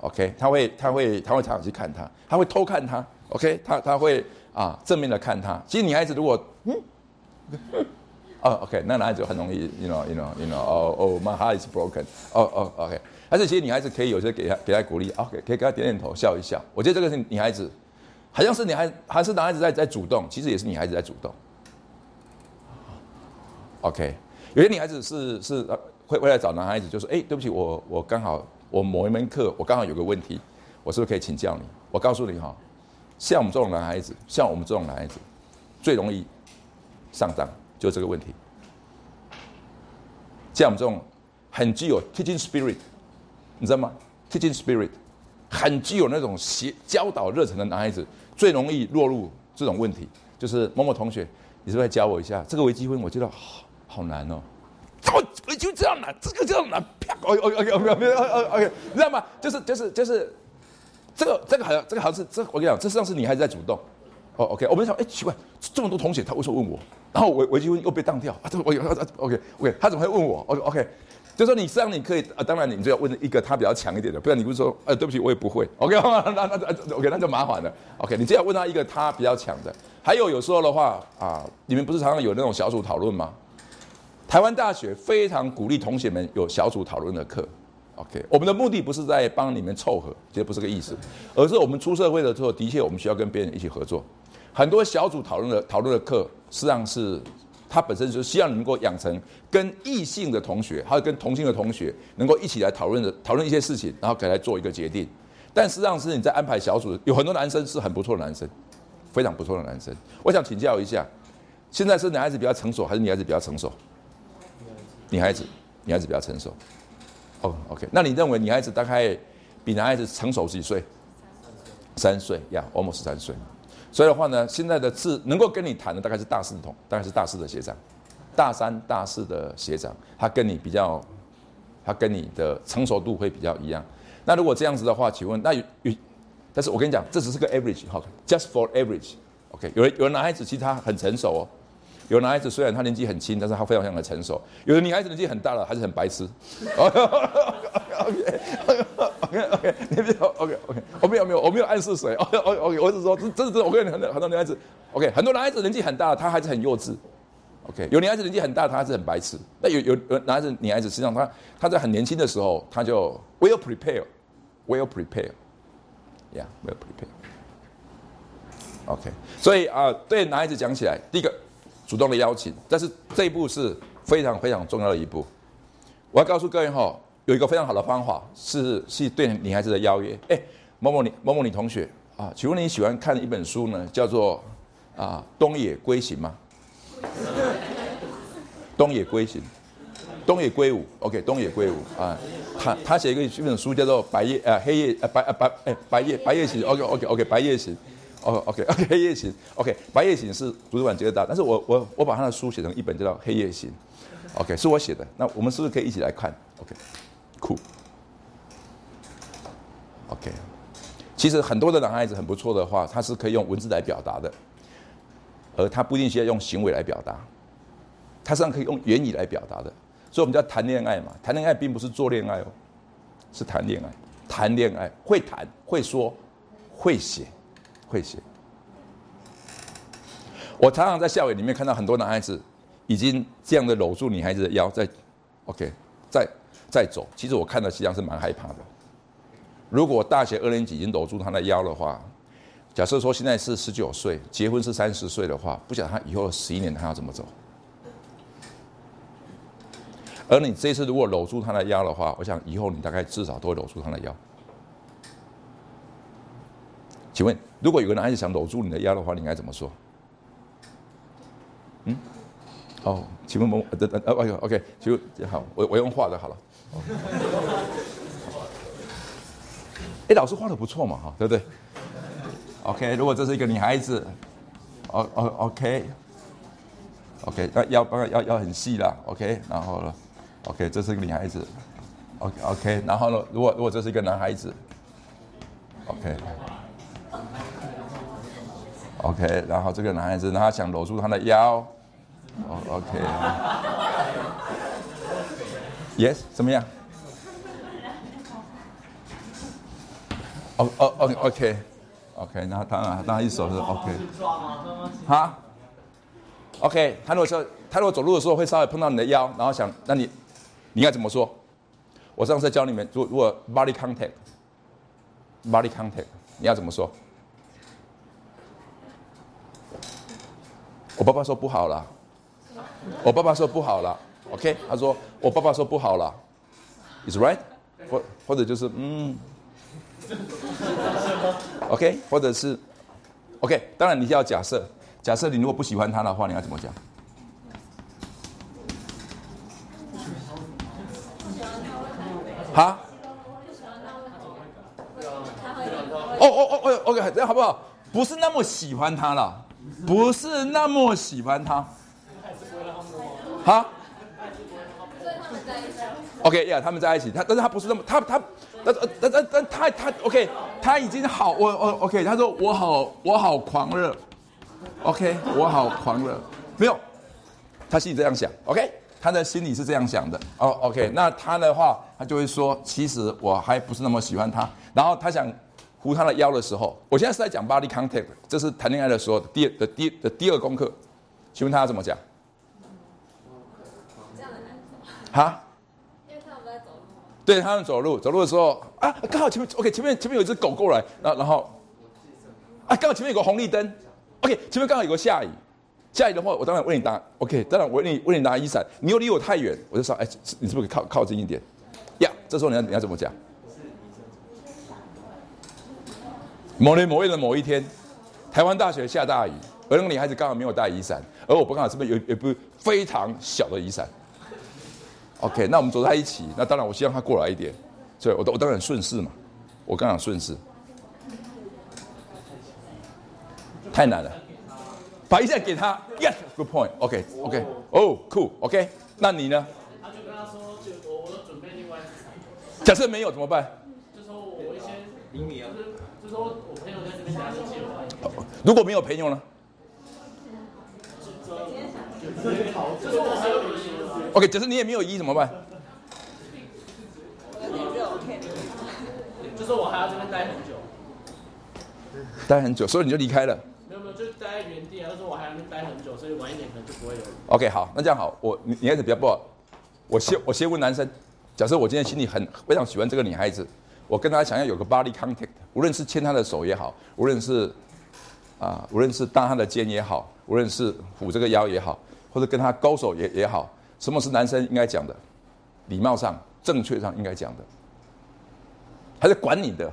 ，OK，他会他会他会常常去看她，他会偷看她，OK，他他会啊正面的看他。其实女孩子如果嗯，哦 OK，那男孩子很容易，you know you know you know，哦哦，my heart is broken，哦哦 OK，但是其实女孩子可以有些给他给他鼓励，OK，可以给他点点头笑一笑。我觉得这个是女孩子，好像是女孩还是男孩子在在主动，其实也是女孩子在主动。OK，有些女孩子是是。会会来找男孩子，就说：“哎，对不起，我我刚好我某一门课，我刚好有个问题，我是不是可以请教你？我告诉你哈，像我们这种男孩子，像我们这种男孩子，最容易上当，就这个问题。像我们这种很具有 teaching spirit，你知道吗？teaching spirit 很具有那种协教导热忱的男孩子，最容易落入这种问题。就是某某同学，你是不是教我一下这个微积分？我觉得好好难哦。”怎么就这样难？这个这样难？啪！OK OK OK OK OK，你知道吗？就是就是就是，这个这个好像这个好像是这我跟你讲，这实际上是女孩子在主动。哦，OK，我们想，哎，奇怪，这么多同学，他为什么问我？然后我我就又被当掉啊！这我有啊 OK OK，他怎么会问我？OK OK，就说你这样你可以啊，当然你就要问一个他比较强一点的，不然你不是说，呃，对不起，我也不会。OK，那那那 OK，那就麻烦了。OK，你只要问他一个他比较强的。还有有时候的话啊，你们不是常常有那种小组讨论吗？台湾大学非常鼓励同学们有小组讨论的课。OK，我们的目的不是在帮你们凑合，其实不是个意思，而是我们出社会的时候，的确我们需要跟别人一起合作。很多小组讨论的讨论的课，实际上是它本身就是希望你能够养成跟异性的同学，还有跟同性的同学，能够一起来讨论的讨论一些事情，然后给来做一个决定。但实际上是你在安排小组，有很多男生是很不错的男生，非常不错的男生。我想请教一下，现在是男孩子比较成熟，还是女孩子比较成熟？女孩子，女孩子比较成熟。哦，OK，那你认为女孩子大概比男孩子成熟几岁？三岁呀，almost 三岁。所以的话呢，现在的字能够跟你谈的大概是大四同，大概是大四的学长，大三、大四的学长，他跟你比较，他跟你的成熟度会比较一样。那如果这样子的话，请问那有有，但是我跟你讲，这只是个 average，好，just for average，OK。有有的男孩子其实他很成熟哦，有的男孩子虽然他年纪很轻，但是他非常非常的成熟。有的女孩子年纪很大了，还是很白痴。OK，OK，OK，你没有 OK，OK，我没有没有，我没有暗示谁。OK，OK，我是说，真真的真，我跟你很多很多女孩子，OK，很多男孩子年纪很大，他还是很幼稚。OK，有女孩子年纪很大，他还是很白痴。那有有有男孩子女孩子，实际上他他在很年轻的时候，他就 well prepare，well prepare，yeah，well prepare。OK，所以啊，对男孩子讲起来，第一个主动的邀请，但是这一步是非常非常重要的一步。我要告诉各位哈。有一个非常好的方法是是对女孩子的邀约。哎，某某你某某你同学啊，请问你喜欢看一本书呢？叫做啊东野圭行吗？东野圭行，东野圭吾。OK，东野圭吾啊，他他写一个一本书叫做白夜呃黑夜呃白呃白哎白夜白夜行。OK OK OK 白夜行。哦 OK OK 黑夜行。OK 白夜行是图书馆接的到，但是我我我把他的书写成一本叫黑夜行。OK 是我写的，那我们是不是可以一起来看？OK。酷，OK，其实很多的男孩子很不错的话，他是可以用文字来表达的，而他不一定需要用行为来表达，他实际上可以用言语来表达的。所以，我们叫谈恋爱嘛，谈恋爱并不是做恋爱哦，是谈恋爱，谈恋爱会谈会说会写会写。我常常在校园里面看到很多男孩子已经这样的搂住女孩子的腰，在 OK，在。再走，其实我看到实际上是蛮害怕的。如果大学二年级已经搂住她的腰的话，假设说现在是十九岁，结婚是三十岁的话，不晓得他以后十一年他要怎么走。而你这次如果搂住他的腰的话，我想以后你大概至少都会搂住他的腰。请问，如果有个男孩子想搂住你的腰的话，你应该怎么说？嗯？哦，请问某等等呃哎呦，OK，就好，我我用画的好了。哎，老师画的不错嘛，哈，对不对？OK，如果这是一个女孩子，哦哦，OK，OK，那腰要要要很细了，OK，然后呢，OK，这是一个女孩子，OK OK，然后呢，如果如果这是一个男孩子，OK OK，然后这个男孩子他想搂住他的腰，哦 OK。Yes，怎么样？哦哦哦，OK，OK，那当然，当然一手是 OK。哈？OK，他如果说他如果走路的时候会稍微碰到你的腰，然后想，那你你应该怎么说？我上次教你们，如如果 body contact，body contact，你要怎么说？我爸爸说不好了，我爸爸说不好了。OK，他说我爸爸说不好了，Is right，或或者就是嗯，OK，或者是 OK，当然你要假设，假设你如果不喜欢他的话，你要怎么讲？哈？哦哦哦哦，OK，这样好不好？不是那么喜欢他了，不是那么喜欢他，哈？OK 呀，他们在一起，他但是他不是那么他他，但但但但他他 OK，他已经好我我 OK，他说我好我好狂热，OK 我好狂热，没有，他心里这样想，OK，他的心里是这样想的，哦 OK，那他的话他就会说，其实我还不是那么喜欢他，然后他想扶他的腰的时候，我现在是在讲 body contact，这是谈恋爱的时候第的第的第二功课，请问他要怎么讲？哈？对他们走路，走路的时候啊，刚好前面 OK，前面前面有一只狗过来，然后然后啊，刚好前面有个红绿灯，OK，前面刚好有个下雨，下雨的话，我当然为你拿 OK，当然我为你为你拿雨伞，你又离我太远，我就说哎，你是不是靠靠近一点？呀，这时候你要你要怎么讲？某年某月的某一天，台湾大学下大雨，而那个女孩子刚好没有带雨伞，而我不刚好这边有有部非常小的雨伞。OK，那我们走在一起，那当然我希望她过来一点，所以我我当然顺势嘛，我刚好顺势，太难了，把一下给她，Yes，good point，OK，OK，Oh cool，OK，那你呢？他就跟他说，就我我准备另外一假设没有怎么办？就说我一些零米啊，说我朋友在这边拿手机如果没有朋友呢？OK，假设你也没有一怎么办？就是我还要这边待很久，待很久，所以你就离开了。没有没有，就待在原地啊。他说我还要待很久，所以晚一点可能就不会有。OK，好，那这样好，我女孩子比较不好。我先我先问男生，假设我今天心里很非常喜欢这个女孩子，我跟他想要有个 body contact，无论是牵他的手也好，无论是啊，无论是搭他的肩也好，无论是抚这个腰也好，或者跟他勾手也也好。什么是男生应该讲的？礼貌上、正确上应该讲的，还是管你的？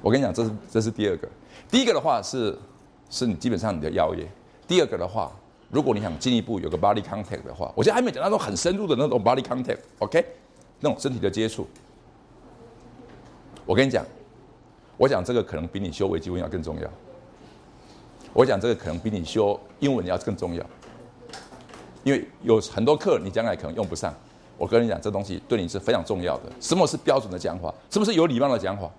我跟你讲，这是这是第二个。第一个的话是，是你基本上你的邀约。第二个的话，如果你想进一步有个 body contact 的话，我现在还没讲那种很深入的那种 body contact，OK？那种身体的接触。我跟你讲，我讲这个可能比你修微积分要更重要。我讲这个可能比你修英文要更重要，因为有很多课你将来可能用不上。我跟你讲，这东西对你是非常重要的。什么是标准的讲法？什么是有礼貌的讲法？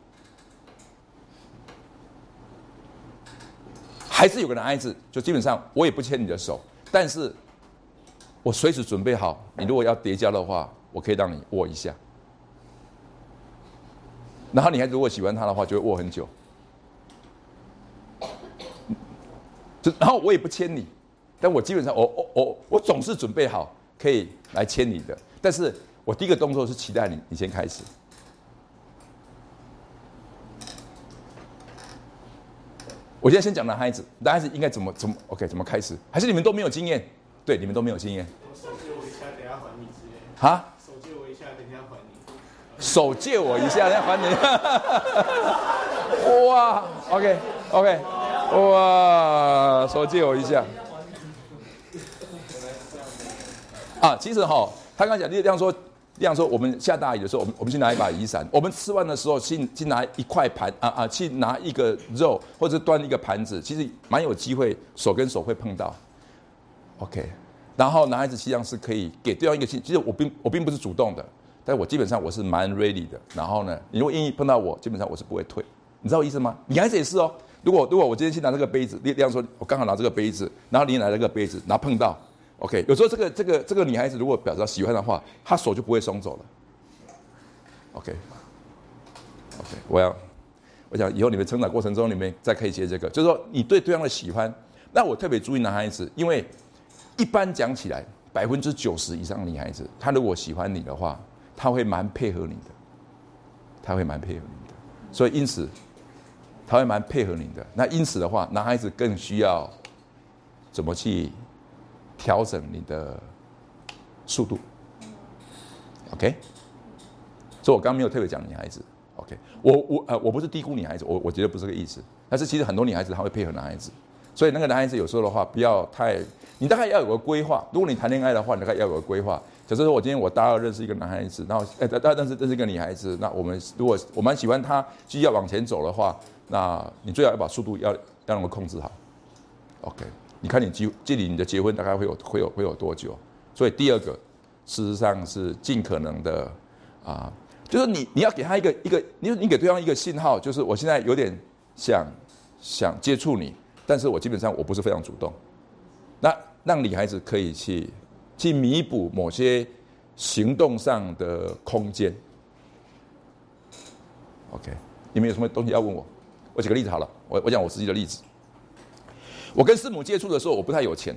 还是有个男孩子，就基本上我也不牵你的手，但是我随时准备好，你如果要叠加的话，我可以让你握一下。然后你还如果喜欢他的话，就会握很久。就然后我也不牵你，但我基本上我我我我总是准备好可以来牵你的，但是我第一个动作是期待你你先开始。我现在先讲男孩子，男孩子应该怎么怎么 OK 怎么开始？还是你们都没有经验？对，你们都没有经验。手手借我一下，等下还你。哇，OK OK。哇，手借我一下。啊，其实哈，他刚讲，你这样说，这样说，我们下大雨的时候，我们我们去拿一把雨伞。我们吃饭的时候，去去拿一块盘啊啊，去拿一个肉，或者端一个盘子，其实蛮有机会手跟手会碰到。OK，然后男孩子实际上是可以给对方一个信，其实我并我并不是主动的，但我基本上我是蛮 ready 的。然后呢，你如果愿意碰到我，基本上我是不会退，你知道我意思吗？女孩子也是哦。如果如果我今天去拿这个杯子，你这样说，我刚好拿这个杯子，然后你拿这个杯子，然后碰到，OK，有时候这个这个这个女孩子如果表示喜欢的话，她手就不会松走了，OK，OK，我要，我想以后你们成长过程中，你们再可以接这个，就是说你对对方的喜欢，那我特别注意男孩子，因为一般讲起来，百分之九十以上的女孩子，她如果喜欢你的话，他会蛮配合你的，他会蛮配合你的，所以因此。他会蛮配合你的，那因此的话，男孩子更需要怎么去调整你的速度？OK，所以我刚刚没有特别讲女孩子。OK，我我呃我不是低估女孩子，我我觉得不是这个意思。但是其实很多女孩子她会配合男孩子，所以那个男孩子有时候的话不要太，你大概要有个规划。如果你谈恋爱的话，你大概要有个规划。假设说我今天我大二认识一个男孩子，然后哎，但但是认识一个女孩子，那我们如果我蛮喜欢她，继续要往前走的话。那你最好要把速度要要能够控制好，OK。你看你距距离你的结婚大概会有会有会有多久？所以第二个，事实上是尽可能的啊，就是你你要给他一个一个，你你给对方一个信号，就是我现在有点想想接触你，但是我基本上我不是非常主动，那让女孩子可以去去弥补某些行动上的空间。OK，你们有什么东西要问我？我举个例子好了，我我讲我自己的例子。我跟师母接触的时候，我不太有钱，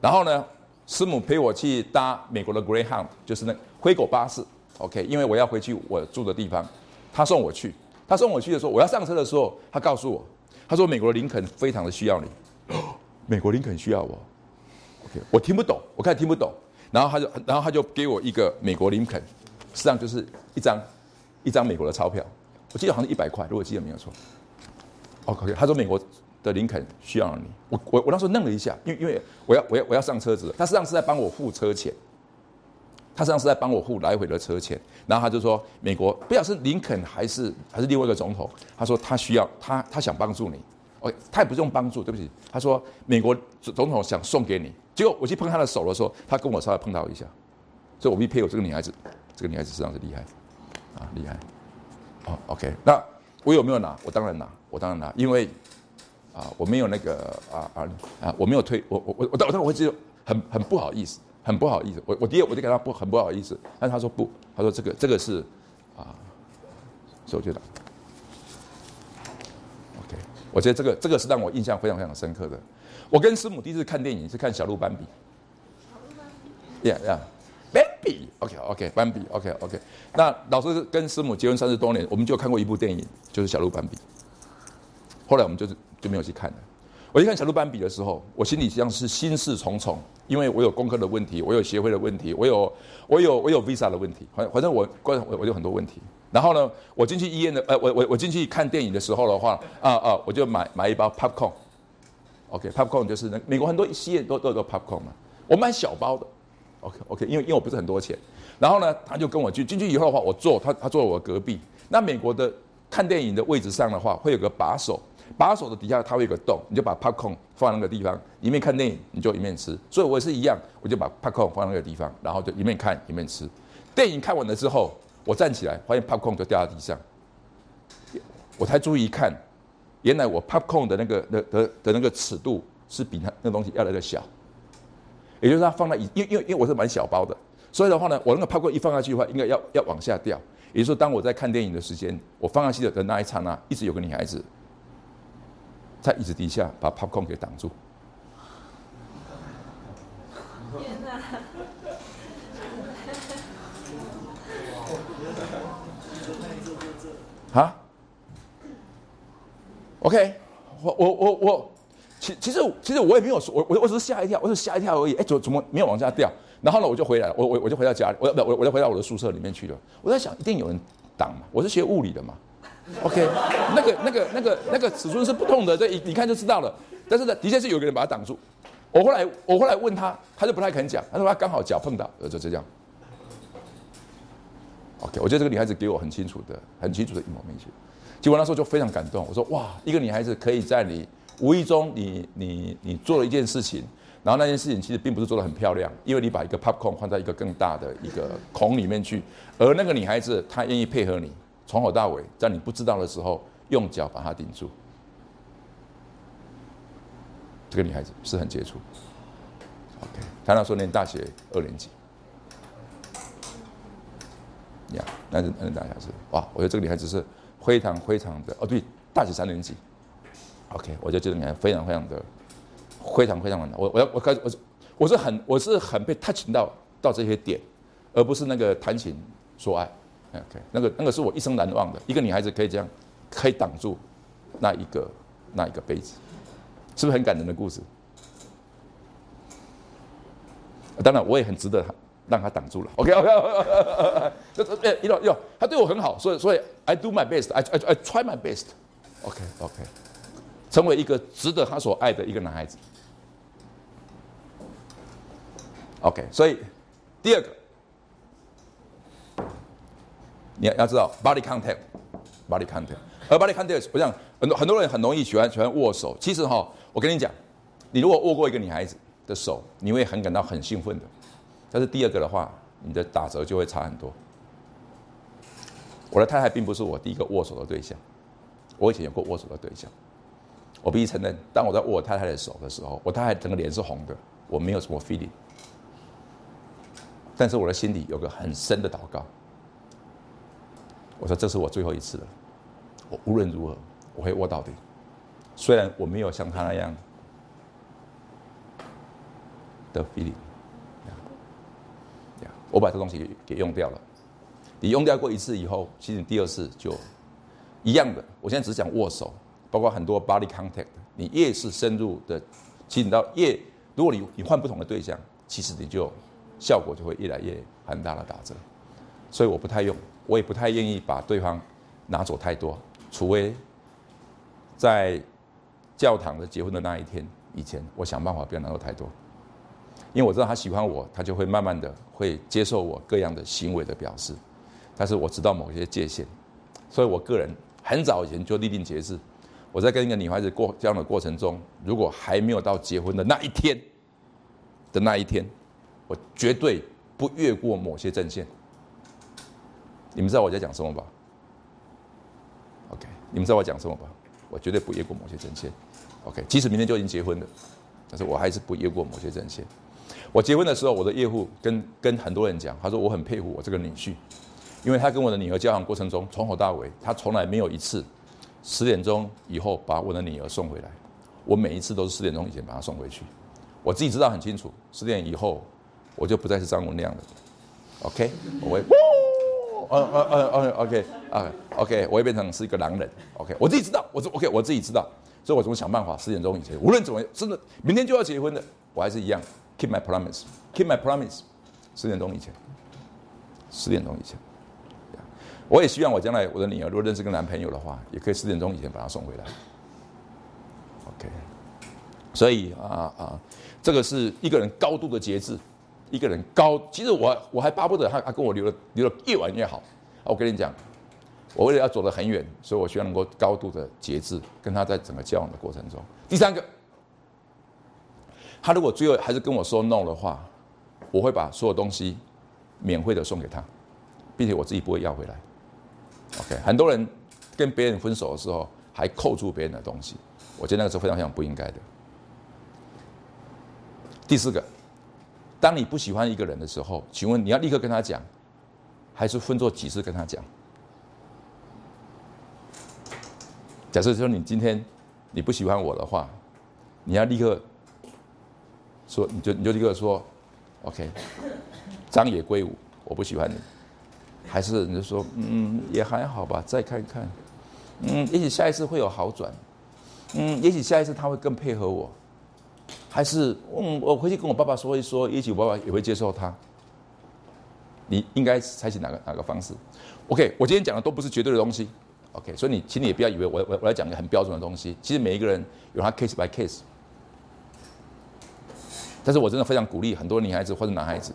然后呢，师母陪我去搭美国的 Greyhound，就是那灰狗巴士。OK，因为我要回去我住的地方，他送我去。他送我去的时候，我要上车的时候，他告诉我，他说美国林肯非常的需要你，美国林肯需要我。我听不懂，我开始听不懂，然后他就然后他就给我一个美国林肯，实际上就是一张一张美国的钞票，我记得好像一百块，如果记得没有错。哦 OK，他说美国。的林肯需要你，我我我那时候愣了一下，因为因为我要我要我要上车子，他实际上是在帮我付车钱，他实际上是在帮我付来回的车钱，然后他就说美国不晓得是林肯还是还是另外一个总统，他说他需要他他想帮助你，哦，他也不用帮助，对不起，他说美国总统想送给你，结果我去碰他的手的时候，他跟我稍微碰到一下，所以我必配有这个女孩子，这个女孩子实际上是厉害，啊厉害，哦 OK，那我有没有拿？我当然拿，我当然拿，因为。啊，我没有那个啊啊啊，我没有推我我我我当我会觉得很很不好意思，很不好意思。我我第一我就给他不很不好意思，但是他说不，他说这个这个是啊，所以我觉得 OK，我觉得这个这个是让我印象非常非常深刻的。我跟师母第一次看电影是看小鹿斑比，Yeah Yeah，斑比 OK OK 斑比 OK OK。那老师跟师母结婚三十多年，我们就看过一部电影，就是小鹿斑比。后来我们就是。就没有去看了。我去看小鹿斑比的时候，我心里实际上是心事重重，因为我有功课的问题，我有协会的问题，我有我有我有 visa 的问题，反反正我关我我有很多问题。然后呢，我进去医院的，呃，我我我进去看电影的时候的话，啊啊，我就买买一包 popcorn OK，Popcorn 就是那美国很多戏院都都有 popcorn 嘛，我买小包的，OK OK，因为因为我不是很多钱。然后呢，他就跟我去进去以后的话，我坐他他坐我隔壁。那美国的看电影的位置上的话，会有个把手。把手的底下它会有个洞，你就把 popcorn 放那个地方，一面看电影你就一面吃。所以我也是一样，我就把 popcorn 放那个地方，然后就一面看一面吃。电影看完了之后，我站起来，发现 popcorn 就掉在地上，我才注意一看，原来我 popcorn 的那个的的的那个尺度是比那那东西要来的小，也就是它放在因因为因为我是买小包的，所以的话呢，我那个 popcorn 一放下去的话，应该要要往下掉。也就是说，当我在看电影的时间，我放下去的那一刹那，一直有个女孩子。在椅子底下把 popcorn 给挡住。啊 ？OK，我我我我，其其实其实我也没有说，我我我只是吓一跳，我只是吓一跳而已。哎，怎怎么没有往下掉？然后呢，我就回来了，我我我就回到家里，我我我就回到我的宿舍里面去了。我在想，一定有人挡嘛？我是学物理的嘛？OK，那个、那个、那个、那个尺寸是不同的，这一你看就知道了。但是呢，的确是有个人把它挡住。我后来我后来问他，他就不太肯讲，他说他刚好脚碰到，呃，就这样。OK，我觉得这个女孩子给我很清楚的、很清楚的一模明确。结果那时候就非常感动，我说哇，一个女孩子可以在你无意中，你你你做了一件事情，然后那件事情其实并不是做的很漂亮，因为你把一个 popcorn 放在一个更大的一个孔里面去，而那个女孩子她愿意配合你。从头到尾，在你不知道的时候，用脚把它顶住。这个女孩子是很杰出。OK，她那时候念大学二年级。呀，那是那大学是哇，我觉得这个女孩子是非常非常的哦，对，大学三年级。OK，我就觉得这个女孩非常非常的非常非常的，我我要我开始我是我是很我是很被 touch 到到这些点，而不是那个谈情说爱。OK，那个那个是我一生难忘的，一个女孩子可以这样，可以挡住那一个那一个杯子，是不是很感人的故事？当然，我也很值得让他挡住了。OK OK，这这哎，一路哟，他对我很好，所以所以 I do my best，I I I try my best。OK OK，成为一个值得他所爱的一个男孩子。OK，所以第二个。你要要知道，body contact，body contact，而 body contact，我想很多很多人很容易喜欢喜欢握手。其实哈，我跟你讲，你如果握过一个女孩子的手，你会很感到很兴奋的。但是第二个的话，你的打折就会差很多。我的太太并不是我第一个握手的对象，我以前有过握手的对象。我必须承认，当我在握我太太的手的时候，我太太整个脸是红的，我没有什么 feeling。但是我的心里有个很深的祷告，我说这是我最后一次了，我无论如何我会握到底。虽然我没有像他那样的 feeling，我把这东西给用掉了。你用掉过一次以后，其实你第二次就一样的。我现在只讲握手，包括很多 body contact。你越是深入的，其实你到越，如果你你换不同的对象，其实你就效果就会越来越很大的打折。所以我不太用，我也不太愿意把对方拿走太多，除非在教堂的结婚的那一天以前，我想办法不要拿走太多。因为我知道他喜欢我，他就会慢慢的会接受我各样的行为的表示。但是我知道某些界限，所以我个人很早以前就立定节制。我在跟一个女孩子过这样的过程中，如果还没有到结婚的那一天的那一天，我绝对不越过某些阵线。你们知道我在讲什么吧？OK，你们知道我讲什么吧？我绝对不越过某些阵线。OK，即使明天就已经结婚了，但是我还是不越过某些阵线。我结婚的时候，我的业务跟跟很多人讲，他说我很佩服我这个女婿。因为他跟我的女儿交往过程中，从头到尾，他从来没有一次十点钟以后把我的女儿送回来。我每一次都是十点钟以前把她送回去。我自己知道很清楚，十点以后我就不再是张文亮了。OK，我会，嗯嗯嗯嗯，OK 啊，OK，我会变成是一个狼人。OK，我自己知道，我 OK，我自己知道，所以我怎么想办法，十点钟以前，无论怎么真的明天就要结婚的，我还是一样，keep my promise，keep my promise，十点钟以前，十点钟以前。我也希望我将来我的女儿如果认识个男朋友的话，也可以十点钟以前把她送回来。OK，所以啊啊，这个是一个人高度的节制，一个人高。其实我我还巴不得他他跟我留的留的越晚越好。我跟你讲，我为了要走得很远，所以我希望能够高度的节制，跟他在整个交往的过程中。第三个，他如果最后还是跟我说 no 的话，我会把所有东西免费的送给他，并且我自己不会要回来。OK，很多人跟别人分手的时候还扣住别人的东西，我觉得那个是非常非常不应该的。第四个，当你不喜欢一个人的时候，请问你要立刻跟他讲，还是分作几次跟他讲？假设说你今天你不喜欢我的话，你要立刻说，你就你就立刻说，OK，张野归武，我不喜欢你。还是你就说，嗯，也还好吧，再看看，嗯，也许下一次会有好转，嗯，也许下一次他会更配合我，还是，嗯，我回去跟我爸爸说一说，也许我爸爸也会接受他。你应该采取哪个哪个方式？OK，我今天讲的都不是绝对的东西，OK，所以你请你也不要以为我我我来讲一个很标准的东西，其实每一个人有他 case by case，但是我真的非常鼓励很多女孩子或者男孩子。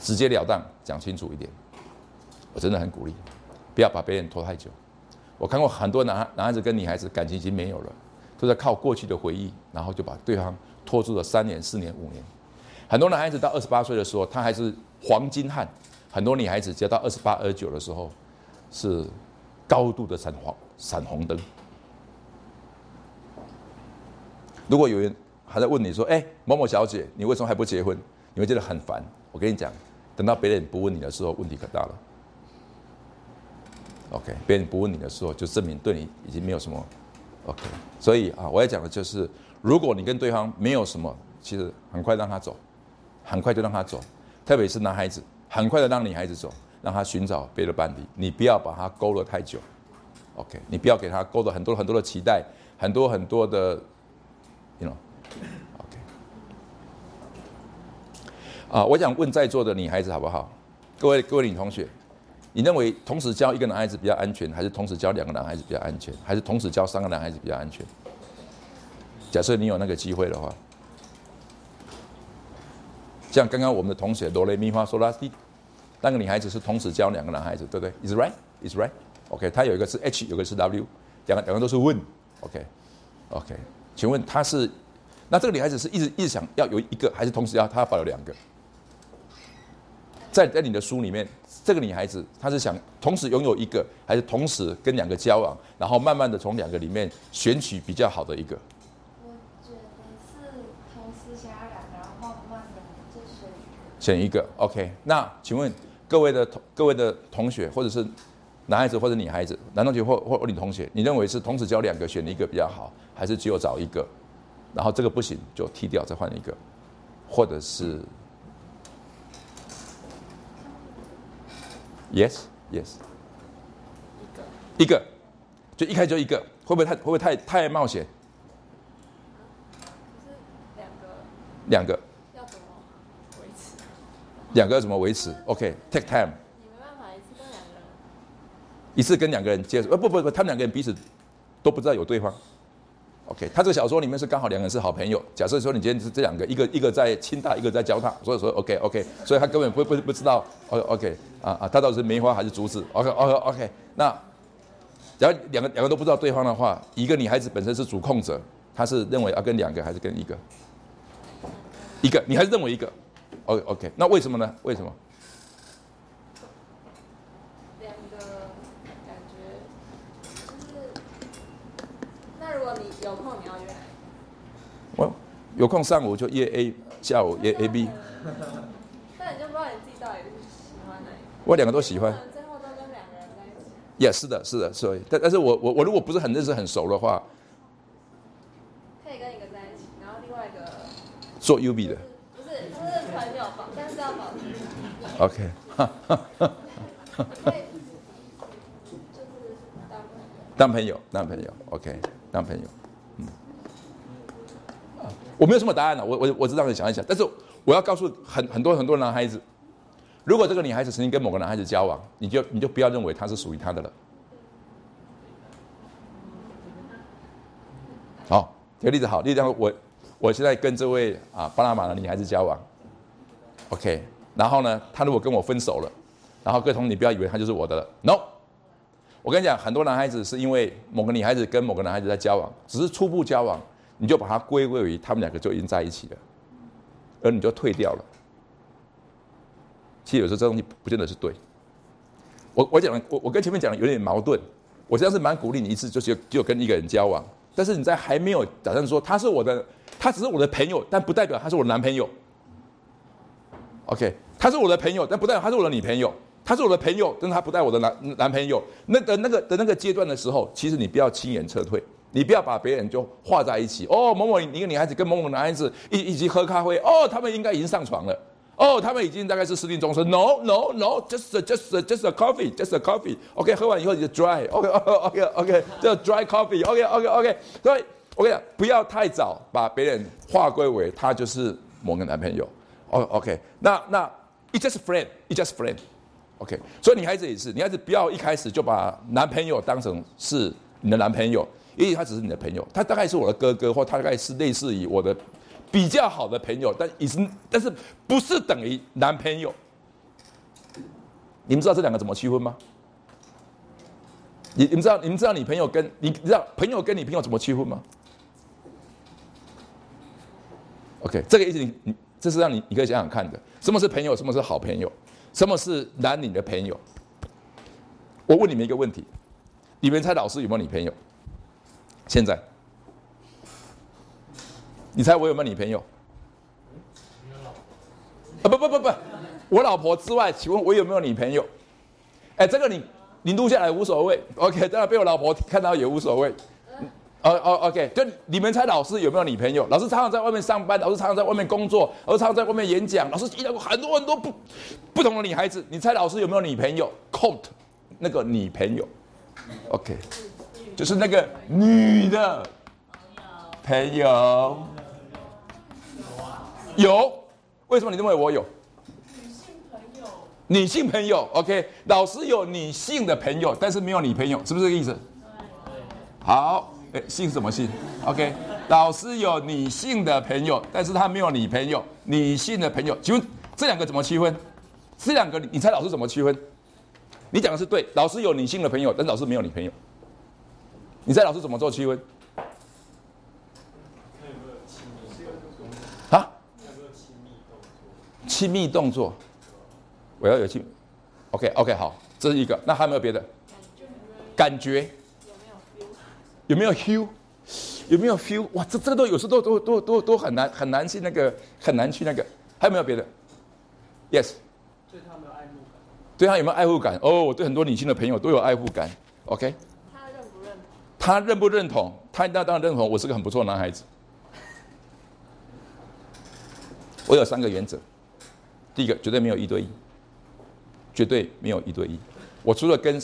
直截了当讲清楚一点，我真的很鼓励，不要把别人拖太久。我看过很多男男孩子跟女孩子感情已经没有了，都在靠过去的回忆，然后就把对方拖住了三年、四年、五年。很多男孩子到二十八岁的时候，他还是黄金汉；很多女孩子只要到二十八、二十九的时候，是高度的闪黄闪红灯。如果有人还在问你说：“哎，某某小姐，你为什么还不结婚？”你会觉得很烦。我跟你讲。等到别人不问你的时候，问题可大了。OK，别人不问你的时候，就证明对你已经没有什么 OK。所以啊，我要讲的就是，如果你跟对方没有什么，其实很快让他走，很快就让他走。特别是男孩子，很快的让女孩子走，让他寻找别的伴侣。你不要把他勾了太久。OK，你不要给他勾了很多很多的期待，很多很多的，you know。啊，我想问在座的女孩子好不好？各位各位女同学，你认为同时教一个男孩子比较安全，还是同时教两个男孩子比较安全，还是同时教三个男孩子比较安全？假设你有那个机会的话，像刚刚我们的同学罗雷米花说拉蒂，那个女孩子是同时教两个男孩子，对不对？Is right? Is right? OK，她有一个是 H，有个是 W，两个两个都是问。OK，OK，请问她是那这个女孩子是一直一直想要有一个，还是同时要她要保有两个？在在你的书里面，这个女孩子她是想同时拥有一个，还是同时跟两个交往，然后慢慢的从两个里面选取比较好的一个？我觉得是同时想要两个，然后慢慢的就选一个。选一个，OK。那请问各位的同各位的同学，或者是男孩子或者女孩子，男同学或或或女同学，你认为是同时交两个选一个比较好，还是只有找一个，然后这个不行就踢掉再换一个，或者是？Yes, yes。一个，就一开始就一个，会不会太会不会太太冒险？两个两个，要怎么维持？两个要怎么维持？OK，take、time。你没办法一次跟两个人。一次跟两个人接触，呃不不不，他们两个人彼此都不知道有对方。OK，他这个小说里面是刚好两个人是好朋友。假设说你今天是这两个，一个一个在清大，一个在交大，所以说 OK OK，所以他根本不不不知道 O OK 啊啊，他到底是梅花还是竹子？OK OK OK，那然后两个两个都不知道对方的话，一个女孩子本身是主控者，她是认为要跟两个还是跟一个？一个，你还是认为一个？OK OK，那为什么呢？为什么？两个感觉就是，那如果你有空你要约哪一我有空上午就约 A，下午约 A B，个？但你就不知道你自己到底喜欢哪一个。我两个都喜欢最后都跟两个人在一起。也、是的，是的，所以，但但是我我我如果不是很认识很熟的话，可以跟一个在一起，然后另外一个做 U B 的不是他是朋友保，但是要保持，，OK，当朋友。当朋友，，OK，当朋友，我没有什么答案了，我我我只让你想一想，但是我要告诉很很多很多男孩子，如果这个女孩子曾经跟某个男孩子交往，你就你就不要认为她是属于他的了。好，举个例子好，例子我我现在跟这位啊巴拿马的女孩子交往，OK，然后呢，她如果跟我分手了，然后各位同学你不要以为她就是我的了，No。我跟你讲，很多男孩子是因为某个女孩子跟某个男孩子在交往，只是初步交往，你就把它归类为他们两个就已经在一起了，而你就退掉了。其实有时候这东西不见得是对。我我讲，我我跟前面讲的有点矛盾。我实际上是蛮鼓励你一次就是有只有跟一个人交往，但是你在还没有打算说他是我的，他只是我的朋友，但不代表他是我的男朋友。OK，他是我的朋友，但不代表他是我的女朋友。他是我的朋友，但是他不带我的男男朋友。那的那个的那个阶段的时候，其实你不要轻言撤退，你不要把别人就画在一起。哦，某某一个女孩子跟某某男孩子一一起喝咖啡，哦，他们应该已经上床了。哦，他们已经大概是私定终身。No No No，just just just a coffee，just a coffee。OK，喝完以后你就 dry。OK OK OK，这 dry coffee。OK OK OK。所以我跟你讲，不要太早把别人划归为他就是某个男朋友。哦 OK，那那 it just friend，it just friend。OK，所以女孩子也是，女孩子不要一开始就把男朋友当成是你的男朋友，因为他只是你的朋友，他大概是我的哥哥，或他大概是类似于我的比较好的朋友，但已是，但是不是等于男朋友？你们知道这两个怎么区分吗？你你们知道你们知道你朋友跟你知道朋友跟你朋友怎么区分吗？OK，这个意思你你这是让你你可以想想看的，什么是朋友，什么是好朋友？什么是男女的朋友？我问你们一个问题：你们猜老师有没有女朋友？现在，你猜我有没有女朋友？啊不不不不，我老婆之外，请问我有没有女朋友？哎，这个你你录下来无所谓，OK，当然被我老婆看到也无所谓。哦哦，OK，就你们猜老师有没有女朋友？老师常常在外面上班，老师常常在外面工作，老师常常在外面演讲，老师遇到过很多很多不不同的女孩子。你猜老师有没有女朋友？Quote 那个女朋友，OK，就是那个女的朋友。有，为什么你认为我有？女性朋友女性朋友，OK，老师有女性的朋友，但是没有女朋友，是不是这个意思？好，哎，姓什么姓？OK，老师有女性的朋友，但是他没有女朋友。女性的朋友，请问这两个怎么区分？这两个，你猜老师怎么区分？你讲的是对，老师有女性的朋友，但老师没有女朋友。你猜老师怎么做气温？啊？亲密动作？我要有亲，OK OK 好，这是一个。那还有没有别的？感觉？有没有 feel？有没有 feel？哇，这这个都有时候都都都都都很难很难去那个很难去那个。还有没有别的？Yes。对他有没有爱慕感？对他有没有爱护感？哦、我对很多女性的朋友都有爱护感。OK。他认不认同？他？那当然认同，我是个很不错的男孩子。我有三个原则，第一个绝对没有一对一，绝对没有一对一。我除了跟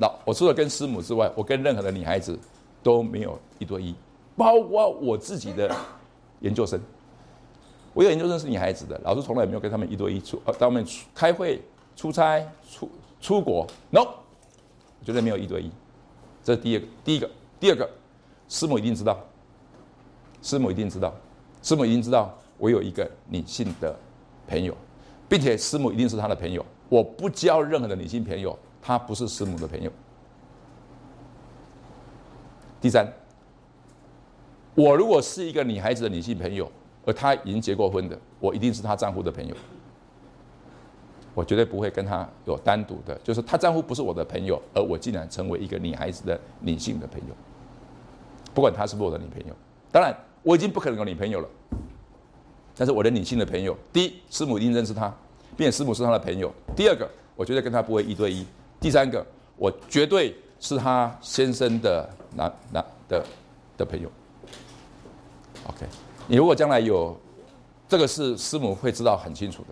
老，我除了跟师母之外，我跟任何的女孩子都没有一对一，包括我自己的研究生。我有研究生是女孩子的，老师从来没有跟他们一对一出，呃，他们开会、出差、出出国，no，绝对没有一对一。这是第二个，第一个，第二个，师母一定知道，师母一定知道，师母一定知道。我有一个女性的朋友，并且师母一定是她的朋友。我不交任何的女性朋友，她不是师母的朋友。第三，我如果是一个女孩子的女性朋友，而她已经结过婚的，我一定是她丈夫的朋友。我绝对不会跟她有单独的，就是她丈夫不是我的朋友，而我竟然成为一个女孩子的女性的朋友，不管她是不是我的女朋友。当然，我已经不可能有女朋友了。但是我的女性的朋友，第一，师母一定认识他，并且师母是他的朋友。第二个，我觉得跟他不会一对一。第三个，我绝对是他先生的男男的的朋友。OK，你如果将来有这个是师母会知道很清楚的。